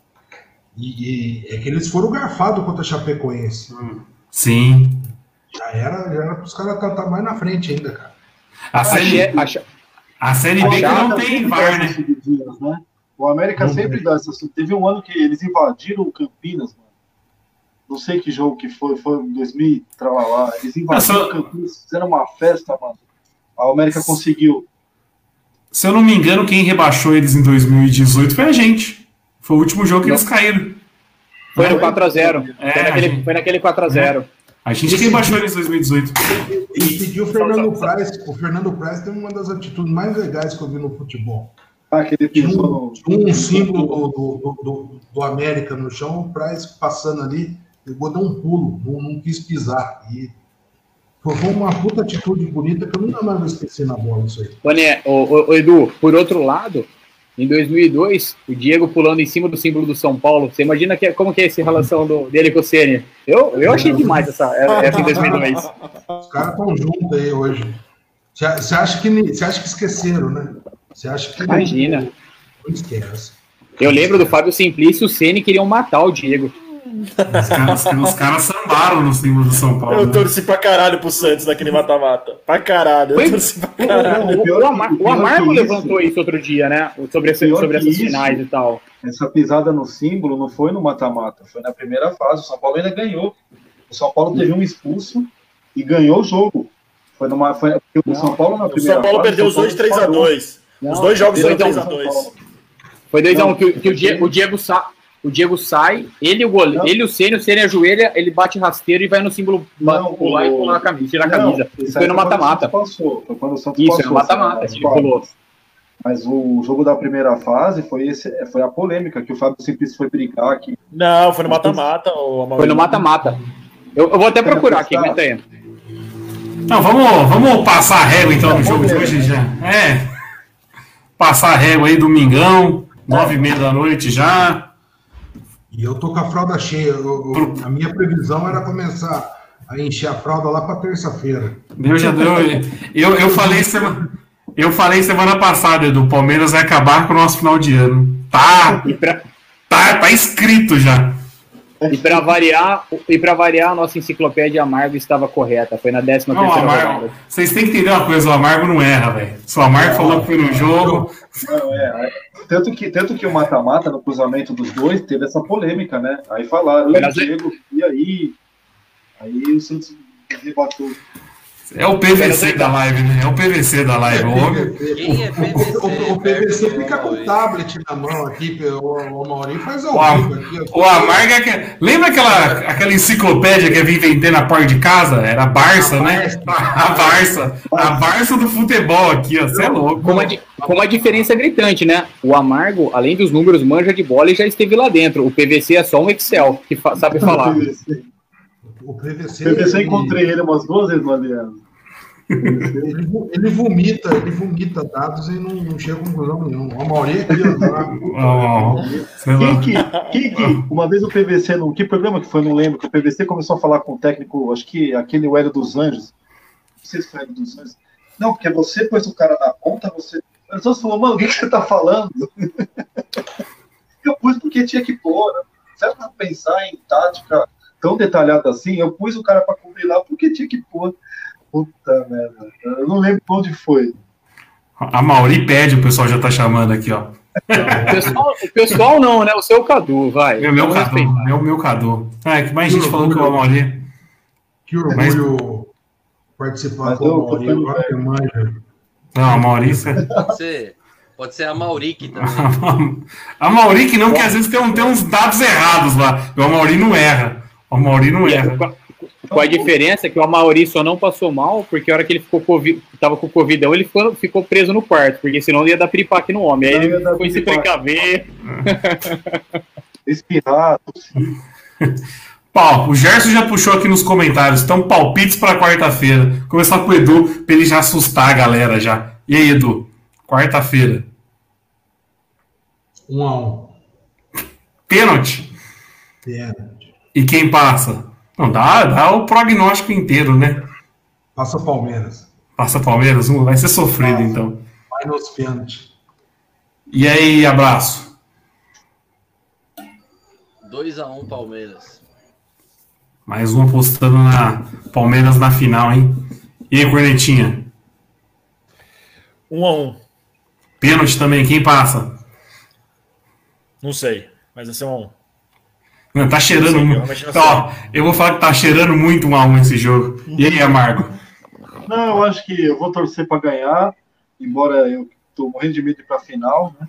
E, e é que eles foram garfados contra a Chapecoense. Sim. Já era, já era pros caras estar mais na frente ainda, cara. A A, série, Che- a a série B que não tem VAR, essas né? subidinhas, né? O América Não sempre tem. dá essas. Teve um ano que eles invadiram o Campinas, mano. Não sei que jogo que foi, foi em 2000, tralalá. Eles invadiram Essa- o Campinas, fizeram uma festa, mano. A América conseguiu. Se eu não me engano, quem rebaixou eles em 2018 foi a gente. Foi o último jogo que eles caíram. foi no 4x0. É, foi, a naquele, gente- naquele 4x0. A gente que rebaixou eles em 2018. E pediu o Fernando Praz. O Fernando Praz tem uma das atitudes mais legais que eu vi no futebol. Ah, que ele Tinha um, um símbolo do, do, do, do América no chão, o Praz passando ali, pegou, deu um pulo, não, não quis pisar. E foi uma puta atitude bonita que eu nunca mais vou esquecer na bola isso aí. Ô, ô, ô, Edu, por outro lado, em 2002, o Diego pulando em cima do símbolo do São Paulo. Você imagina que, como que é essa relação do, dele com o Ceni? Eu, eu achei demais essa, essa em 2002. Os caras estão juntos aí hoje. Você acha, que, você acha que esqueceram, né? Você acha que. Imagina. Não esquece. Eu lembro do Fábio Simplício e o Ceni queriam matar o Diego. Os caras, os caras sambaram no símbolo do São Paulo. Eu né? torci pra caralho pro Santos naquele mata-mata. Pra caralho, eu Foi- torci pra O, caralho. o- o Amar- o Amargo levantou isso outro dia, né? Sobre, esse- sobre essas isso- finais e tal. Essa pisada no símbolo não foi no mata-mata, foi na primeira fase. O São Paulo ainda ganhou. O São Paulo teve um expulso e ganhou o jogo. Foi numa. Foi, o São Paulo na O primeira São Paulo fase, perdeu os São dois Paulo 3x2. Os dois jogos foi foram 2 a 1. 3x2. Foi 2x1 Não, que, que o, Diego, o Diego sa, o Diego sai, ele e o goleiro, Não. ele e o Ceni, o Ceni ajoelha, ele bate rasteiro e vai no símbolo Não, pular e o- pular a camisa, tirar a Não, camisa. isso Foi no mata-mata. Passou, foi quando o Santos Isso, passou. é no mata-mata, ele pulou. Mas o jogo da primeira fase foi, esse, foi a polêmica, que o Fábio Simplício foi brigar aqui. Não, foi no mata-mata. Foi no mata-mata. Eu, eu vou até procurar aqui, aguenta aí. Não, vamos, vamos passar a régua então no jogo de hoje já. É. Passar a régua aí, domingão, nove e meia da noite já. E eu tô com a fralda cheia. Eu- eu- a minha previsão era começar a encher a fralda lá para terça-feira. Eu já deu. Eu, eu falei semana. Eu falei semana passada, Edu, o Palmeiras vai acabar com o nosso final de ano. Tá, pra, tá, tá escrito já. E pra variar, e pra variar, a nossa enciclopédia Amargo estava correta. Foi na 13 Não, o terceira Amargo, rodada. vocês têm que entender uma coisa, o Amargo não erra, velho. Se o Amargo falou que foi no jogo. Não, é, é. Tanto, que, tanto que o mata-mata, no cruzamento dos dois, teve essa polêmica, né? Aí falaram, "Ih, Diego, e aí? Aí o Santos rebateu. É o PVC da live, né? É o PVC da live. O homem. É O, PVC? o- o PVC perto do fica com o tablet na mão aqui, o, o Maurinho faz ao O vivo aqui. O Amargo é que... Lembra aquela, aquela enciclopédia que ia vir vender na porta de casa? Era a Barça, A né? Barça. A Barça. A Barça do futebol aqui, ó. Você é louco. Com uma, di- com uma diferença gritante, né? O Amargo, além dos números, manja de bola e já esteve lá dentro. O PVC é só um Excel que fa- sabe falar. PVC, O PVC, ele, encontrei ele umas duas vezes no Aliança. ele, ele vomita, ele vomita dados e não, não chega a conclusão nenhuma. O Maurinho aqui, ó, tá- Ó, ó, sei Quem lá. que, quem que, uma vez o PVC, no que programa que foi, não lembro, que o PVC começou a falar com o técnico, acho que aquele o Hélio dos Anjos, não sei se foi o Hélio dos Anjos, não, porque você pôs o cara na ponta, você, as pessoas falou, mano, o que, que você tá falando? Eu pus porque tinha que pôr, né? se era pra pensar em tática tão detalhada assim, eu pus o cara pra cobrir lá porque tinha que pôr. Puta merda, eu não lembro onde foi. A Mauri pede, o pessoal já tá chamando aqui, ó. O pessoal, o pessoal não, né? O seu Cadu, vai. Meu, meu Vamos Cadu. respeitar. Meu, meu Cadu. É, que mais gente falou que o Mauri. Que orgulho participar Mas com o agora que manja. Não, a Maurícia. Pode ser, pode ser a Mauric também. A Mauri que não, que às vezes tem, um- tem uns dados errados lá. O Mauri não erra. O Mauri não E erra. com- a diferença que o Amauri só não passou mal, porque a hora que ele ficou covid, tava com Covidão, ele ficou, ficou preso no quarto, porque senão ia dar piripaque no homem. Aí Não, ele dar foi se precaver. Espirrar. Pau, o Gerson já puxou aqui nos comentários. Então, palpites para quarta-feira. Começar com o Edu, pra ele já assustar a galera já. E aí, Edu? Quarta-feira. Um a um. Pênalti. Pênalti. E quem passa? Não, dá, dá o prognóstico inteiro, né? Passa o Palmeiras. Passa Palmeiras, um, vai ser sofrido Passa. então. Vai nos pênaltis. E aí, abraço. 2x1 Palmeiras. Mais um apostando na Palmeiras na final, hein? E aí, Cornetinha? Um a um. Pênalti também, quem passa? Não sei, mas vai ser um a um. Não, tá cheirando Sim, muito. Então, ó, eu vou falar que tá cheirando muito um a um esse jogo. E aí, Amargo? Não, eu acho que eu vou torcer para ganhar, embora eu tô morrendo de medo de ir pra final, né?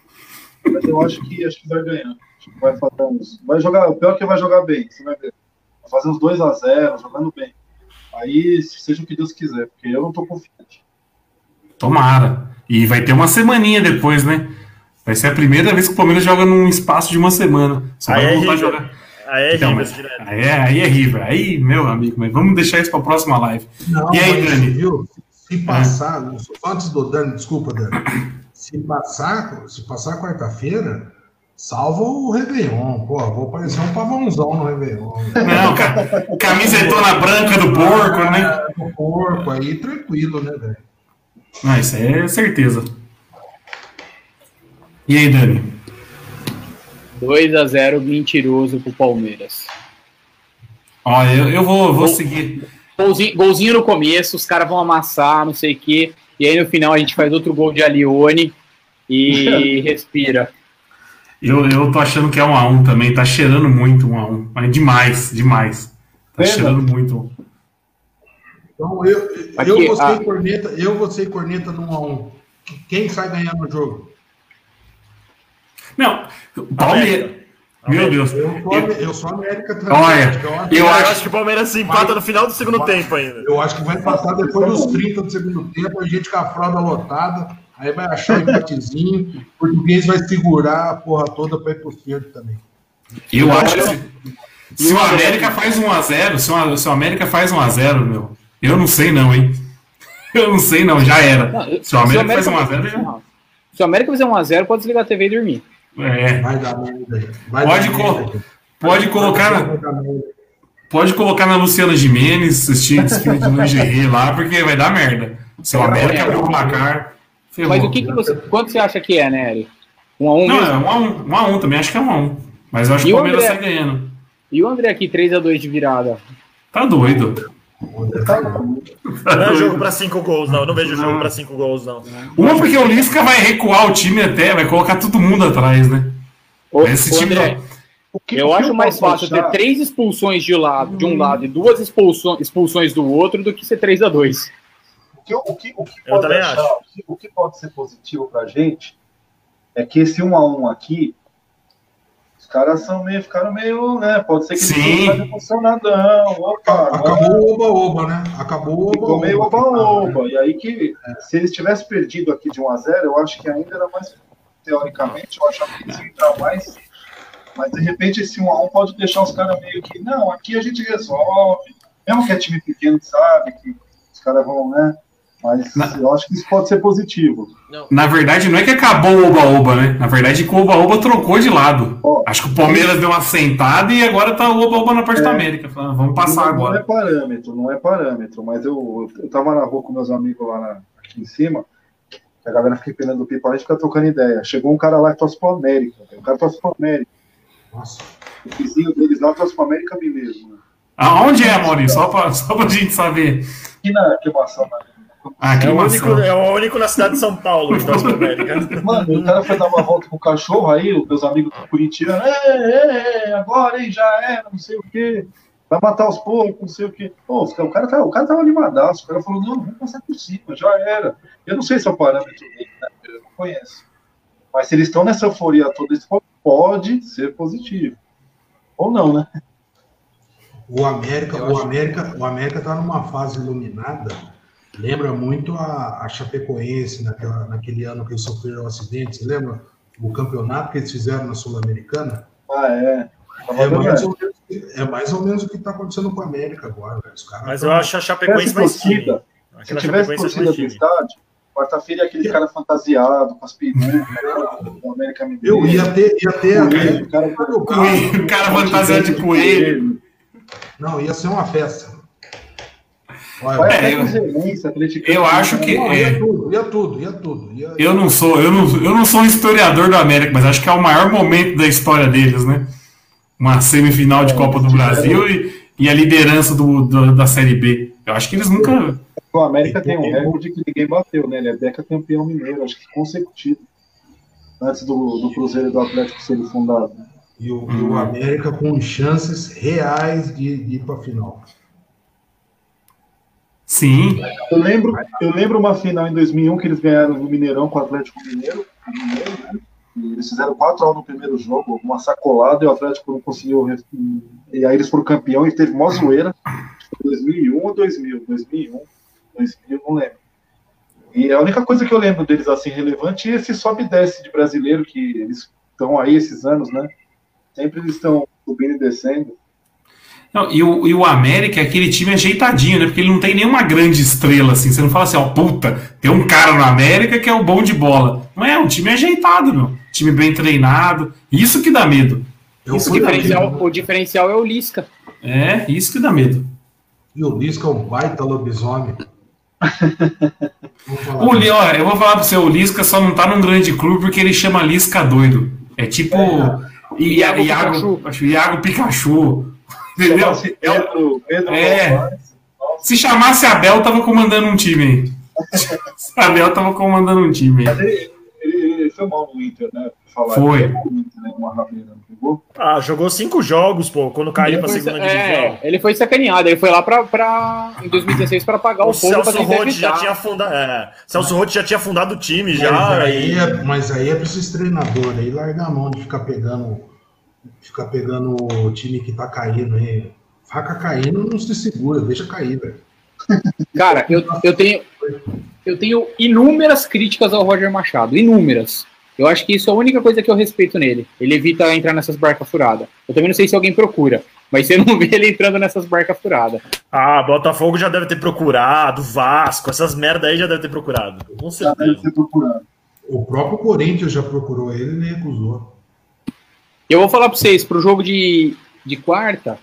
Mas eu acho que acho que vai ganhar. Que vai fazer uns. Vai jogar, o pior é que vai jogar bem, você vai ver. Vai fazer uns 2 a 0 jogando bem. Aí seja o que Deus quiser, porque eu não tô confiante. Tomara. E vai ter uma semaninha depois, né? Vai ser a primeira vez que o Palmeiras joga num espaço de uma semana. Só Aí vai é voltar a jogar. Aí é Então, Rivas direto. aí, é, aí é River. Aí, meu amigo, mas vamos deixar isso pra próxima live. Não, E aí, mas, Dani? viu? Se passar, antes do Dani, desculpa, Dani. Se passar, se passar quarta-feira, salva o Réveillon. Pô, vou parecer um pavãozão no Réveillon. Não, ca- camisetona branca do porco, né? No porco aí, tranquilo, né, velho? Não, isso aí é certeza. E aí, Dani? 2x0 mentiroso pro Palmeiras. Ó, eu, eu vou, vou seguir. Golzinho, golzinho no começo, os caras vão amassar, não sei o quê. E aí no final a gente faz outro gol de Alione e respira. Eu, eu tô achando que é um a um também, tá cheirando muito um a um. Mas demais, demais. Tá Pena. cheirando muito. Então eu, Aqui, eu vou ser a- corneta, eu vou ser corneta no 1 a 1. Quem sai ganhando o jogo? Não, Palmeiras. Meu Deus. Eu sou, Am- eu sou América também. Olha, eu, acho, eu Eu acho- acho que o Palmeiras se empata no final do segundo tempo ainda. eu acho que vai passar depois dos 30 do segundo tempo, a gente com a fralda lotada, aí vai achar um empatezinho, o português vai segurar a porra toda para ir pro esquerdo também. Eu acho que se, se o América faz 1x0, se, o- se o América faz 1x0, meu, eu não sei não, hein? Eu não sei não, já era. Não, Se o América faz 1x0, já. Se o América fizer 1x0, pode desligar a TV e dormir. É, Vai dar merda. Vai Pode dar co- merda, pode colocar, na- pode colocar na Luciana Jimenez, esse time de lingerie lá, porque vai dar merda. Se o América abrir o placar, ferrou. Mas o que, que você. Quanto você acha que é, né, Eri? 1x1 Não, mesmo? é 1x1, 1x1 também, acho que é 1x1. Mas eu acho E que o o Palmeiras André? sai ganhando. E o André aqui, 3x2 de virada. Tá doido. Não é jogo pra cinco gols, não. Eu não vejo jogo pra cinco gols, não. Uma porque o Lisca vai recuar o time até, vai colocar todo mundo atrás, né? Ô, Esse ô, time André, O que- eu o que acho mais fácil achar- ter três expulsões de, lado, de um lado e duas expulsões, expulsões do outro do que ser 3x2. O que, o que, o que Eu pode também achar- acho. o que- o que pode ser positivo pra gente é que esse 1 a 1 aqui, caras são meio, ficaram meio, né? Pode ser que Sim. eles emocionadão. Opa, Acabou o oba-oba, né? Acabou o ficou meio oba-oba. oba-oba. E aí que, se eles tivessem perdido aqui de 1 a 0 eu acho que ainda era mais, teoricamente, eu achava que eles iam entrar mais. Mas de repente esse 1 a 1 pode deixar os caras meio que, não, aqui a gente resolve. Mesmo que é time pequeno, sabe? Que os caras vão, né? Mas Na- eu acho que isso pode ser positivo. Não, Na verdade, não é que acabou o Oba-Oba, né? Na verdade, é que o Oba-Oba trocou de lado. Ó. Acho que o Palmeiras deu uma sentada e agora tá o Oba-Oba na parte É. da América. Falando, Vamos passar não, Não é agora. parâmetro, não é parâmetro, mas eu, eu tava na rua com meus amigos lá na- aqui em cima, a galera fica pegando pipa, a gente fica trocando ideia. Chegou um cara lá que torce pro América, o cara torce pro América. Nossa. O vizinho deles lá torce pro América mesmo. né? Aonde é, Maurício? Só pra, só pra gente saber. Aqui na queimação, né? Ah, É o, único, é o único na cidade de São Paulo que torce pro América. Mano, o cara foi dar uma volta com o cachorro, aí os meus amigos corintianos, é, é, agora, hein, já era, não sei o quê. Vai matar os porcos, não sei o quê. Pô, os- o cara, tá, o cara tava animadaço, o cara falou, não, vamos passar por cima, já era. Eu não sei se é o parâmetro dele, né? Eu não conheço. Mas se eles estão nessa euforia toda, isso pode ser positivo. Ou não, né? O América, o América, o América tá numa fase iluminada. Lembra muito a, a Chapecoense naquela, naquele ano que eles sofreram um acidente. Você lembra o campeonato que eles fizeram na Sul-Americana? Ah, é. É mais, né? ou menos, é mais ou menos o que está acontecendo com o América agora. velho. Os caras Mas tão- eu acho a Chapecoense mais time. Se tivesse torcida do estádio, quarta-feira é aquele cara fantasiado, com as perucas, do América Mineiro. Eu ia ter, ia ter Coelho, o cara o Coelho, o cara fantasiado de coelho. Não, ia ser uma festa. Olha, É, eu- Zelense, eu acho que- não, é. ia tudo, ia tudo, ia tudo. Ia, Eu não sou, eu não, eu não sou um historiador do América, mas acho que é o maior momento da história deles, né? Uma semifinal de É, Copa do Brasil e, e a liderança do, do- da Série B. Eu acho que eles nunca. O América tem um recorde que ninguém bateu, né? Ele é decacampeão mineiro, acho que consecutivo. Antes do, do Cruzeiro e do Atlético serem fundados. E o, e o América com chances reais de, de ir para a final. Sim. Eu lembro, eu lembro uma final em 2001 que eles ganharam no Mineirão com o Atlético Mineiro. Mineiro, né? Eles fizeram 4x1 no primeiro jogo, uma sacolada, e o Atlético não conseguiu. E aí eles foram campeão e teve mó zoeira. Foi 2001 ou 2000? 2001, 2000, não lembro. E a única coisa que eu lembro deles assim relevante é esse sobe e desce de brasileiro que eles estão aí esses anos, né? Sempre eles estão subindo e descendo. Não, e, o, e o América é aquele time ajeitadinho, né? Porque ele não tem nenhuma grande estrela, assim. Você não fala assim, ó, puta, tem um cara no América que é o bom de bola. Não é, um time ajeitado, meu. Time bem treinado. Isso que dá medo. Eu Isso, o, diferencial, vida, o diferencial é o Lisca. É, isso que dá medo. E o Lisca é um baita lobisomem. O Li- ó, eu vou falar pra você, o Lisca só não tá num grande clube porque ele chama Lisca doido. É tipo. Ia- Iago Iago, Pikachu. acho, Iago Pikachu. Entendeu? É Pedro, Pedro É. Se chamasse Abel, tava comandando um time aí. Abel tava comandando um time aí. Mas ele, ele, foi mal no Inter, né? Falar. Foi. Ele né? Pegou? Ah, jogou cinco jogos, pô, quando caiu foi, segunda é, divisão. ele foi sacaneado, ele foi lá pra, pra, em 2016 para pagar o, O fogo pra Celso Roth já tinha fundado. É, Celso Roth já tinha fundado o time Mas já. aí, e- é, mas aí é pra esses treinadores aí largar a mão de ficar pegando, ficar pegando o time que tá caindo aí. Faca caindo não se segura, deixa cair, velho. Cara, eu, eu, tenho, eu tenho inúmeras críticas ao Roger Machado, inúmeras. Eu acho que isso é a única coisa que eu respeito nele. Ele evita entrar nessas barcas furadas. Eu também não sei se alguém procura, mas você não vê ele entrando nessas barcas furadas. Ah, Botafogo já deve ter procurado, Vasco, essas merda aí já deve ter procurado. Com Já deve certeza. ser procurando. O próprio Corinthians já procurou ele e ele recusou. Eu vou falar pra vocês, pro jogo de, de quarta,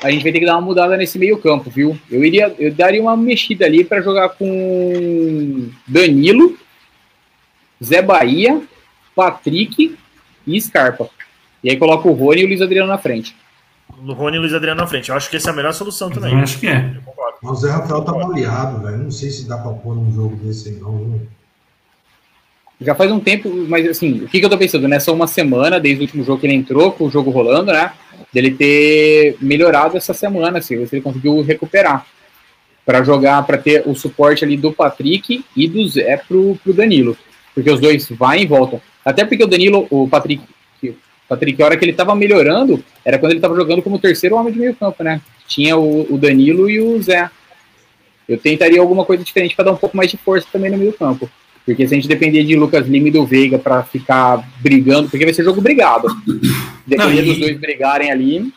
a gente vai ter que dar uma mudada nesse meio campo, viu? Eu iria, eu daria uma mexida ali pra jogar com Danilo, Zé Bahia, Patrick e Scarpa. E aí coloca o Rony e o Luiz Adriano na frente. No Rony e Luiz Adriano na frente. Eu acho que essa é a melhor solução Eu também. acho que é. Eu. Mas o Zé Rafael tá baleado, velho. Não sei se dá pra pôr num jogo desse aí, não. viu? Já faz um tempo, mas assim, o que, que eu tô pensando? Nessa uma semana, desde o último jogo que ele entrou, com o jogo rolando, né? Dele ter melhorado essa semana, assim, se ele conseguiu recuperar. Para jogar, para ter o suporte ali do Patrick e do Zé pro, pro Danilo. Porque os dois vai e voltam. Até porque o Danilo, o Patrick, Patrick, a hora que ele tava melhorando, era quando ele tava jogando como terceiro homem de meio campo, né? Tinha o, o Danilo e o Zé. Eu tentaria alguma coisa diferente para dar um pouco mais de força também no meio campo. Porque se a gente depender de Lucas Lima e do Veiga para ficar brigando, porque vai ser jogo brigado. Depender Não, e- dos dois brigarem ali.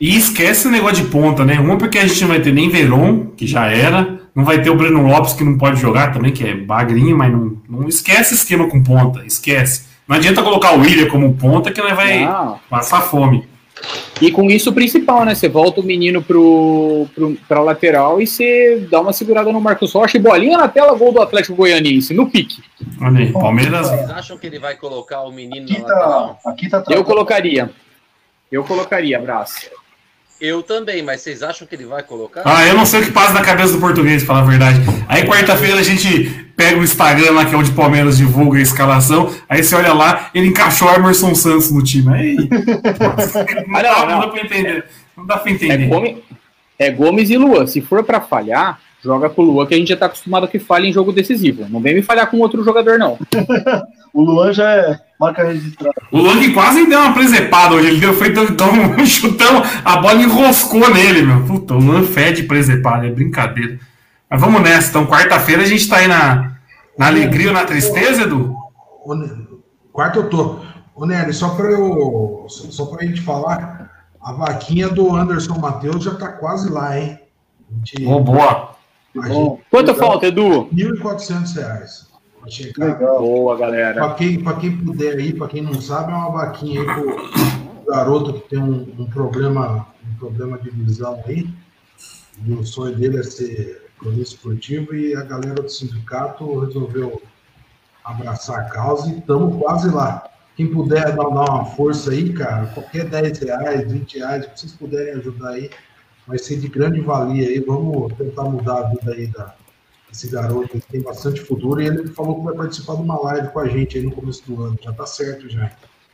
E esquece o negócio de ponta, né? Uma porque a gente não vai ter nem Veron, que já era. Não vai ter o Breno Lopes, que não pode jogar também, que é bagrinho, mas não, não esquece esquema com ponta. Esquece. Não adianta colocar o William como ponta, que nós vai Ah, passar fome. E com isso o principal, né? Você volta o menino pro, pro, pra lateral e você dá uma segurada no Marcos Rocha e bolinha na tela, gol do Atlético Goianiense, no pique. Olha aí, Palmeiras. Vocês acham que ele vai colocar o menino Aqui na lateral? tá, aqui tá Eu colocaria. Eu colocaria, abraço. Eu também, mas vocês acham que ele vai colocar? Ah, eu não sei o que passa na cabeça do português, pra falar a verdade. Aí quarta-feira a gente pega o Instagram lá, que é onde o Palmeiras divulga a escalação. Aí você olha lá, ele encaixou o Emerson Santos no time. Aí. não, Ah, dá, não, não não. dá pra entender. Não dá pra É entender. Gomes, é Gomes e Luan. Se for pra falhar, joga com o Luan, que a gente já tá acostumado que falha em jogo decisivo. Não vem me falhar com outro jogador, não. O Luan já é marca registrada. O Lang quase deu uma presepada hoje. Ele deu, foi dar um chutão, a bola enroscou nele, meu. Puta, o Lan fede presepada, é brincadeira. Mas vamos nessa. Então, quarta-feira a gente tá aí na, na alegria ou na tristeza, Edu? Quarto eu tô. Ô, Nery, só pra eu. Só pra gente falar, a vaquinha do Anderson Matheus já tá quase lá, hein? Gente, Ô, boa. Bom, Quanto falta, Edu? gente- 1.400 reais. Pra chegar. Legal. Boa, galera. Pra quem, pra quem puder aí, pra quem não sabe, é uma vaquinha aí pro garoto que tem um, um problema, um problema de visão aí. E o sonho dele é ser cronista esportivo e a galera do sindicato resolveu abraçar a causa e estamos quase lá. Quem puder dar, dar uma força aí, cara, qualquer 10 reais, 20 reais, que vocês puderem ajudar aí, vai ser de grande valia aí. Vamos tentar mudar a vida aí da, desse garoto, ele tem bastante futuro e ele falou que vai participar de uma live com a gente aí no começo do ano. Já tá certo já.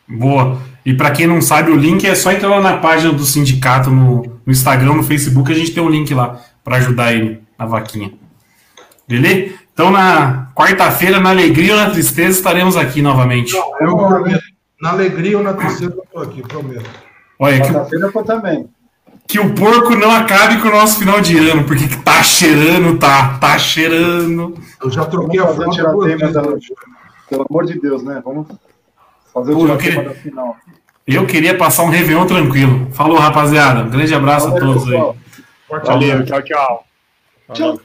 Boa. E pra quem não sabe, o link é só entrar lá na página do sindicato no, no Instagram, no Facebook, a gente tem um link lá pra ajudar ele na vaquinha. Beleza? Então, na quarta-feira, na alegria ou na tristeza, estaremos aqui novamente. Eu prometo. Na alegria ou na tristeza, eu tô aqui, prometo. Olha, que, Quarta-feira foi também. Que o porco não acabe com o nosso final de ano, porque tá cheirando, tá, tá cheirando. Eu já troquei Vamos a frota duas tiratema da... Pelo amor de Deus, né? Vamos fazer Pô, o tiratema da final. Eu queria passar um Réveillon tranquilo. Falou, rapaziada. Um grande abraço a Valeu, todos aí. pessoal. Forte Valeu, tchau, tchau. Tchau.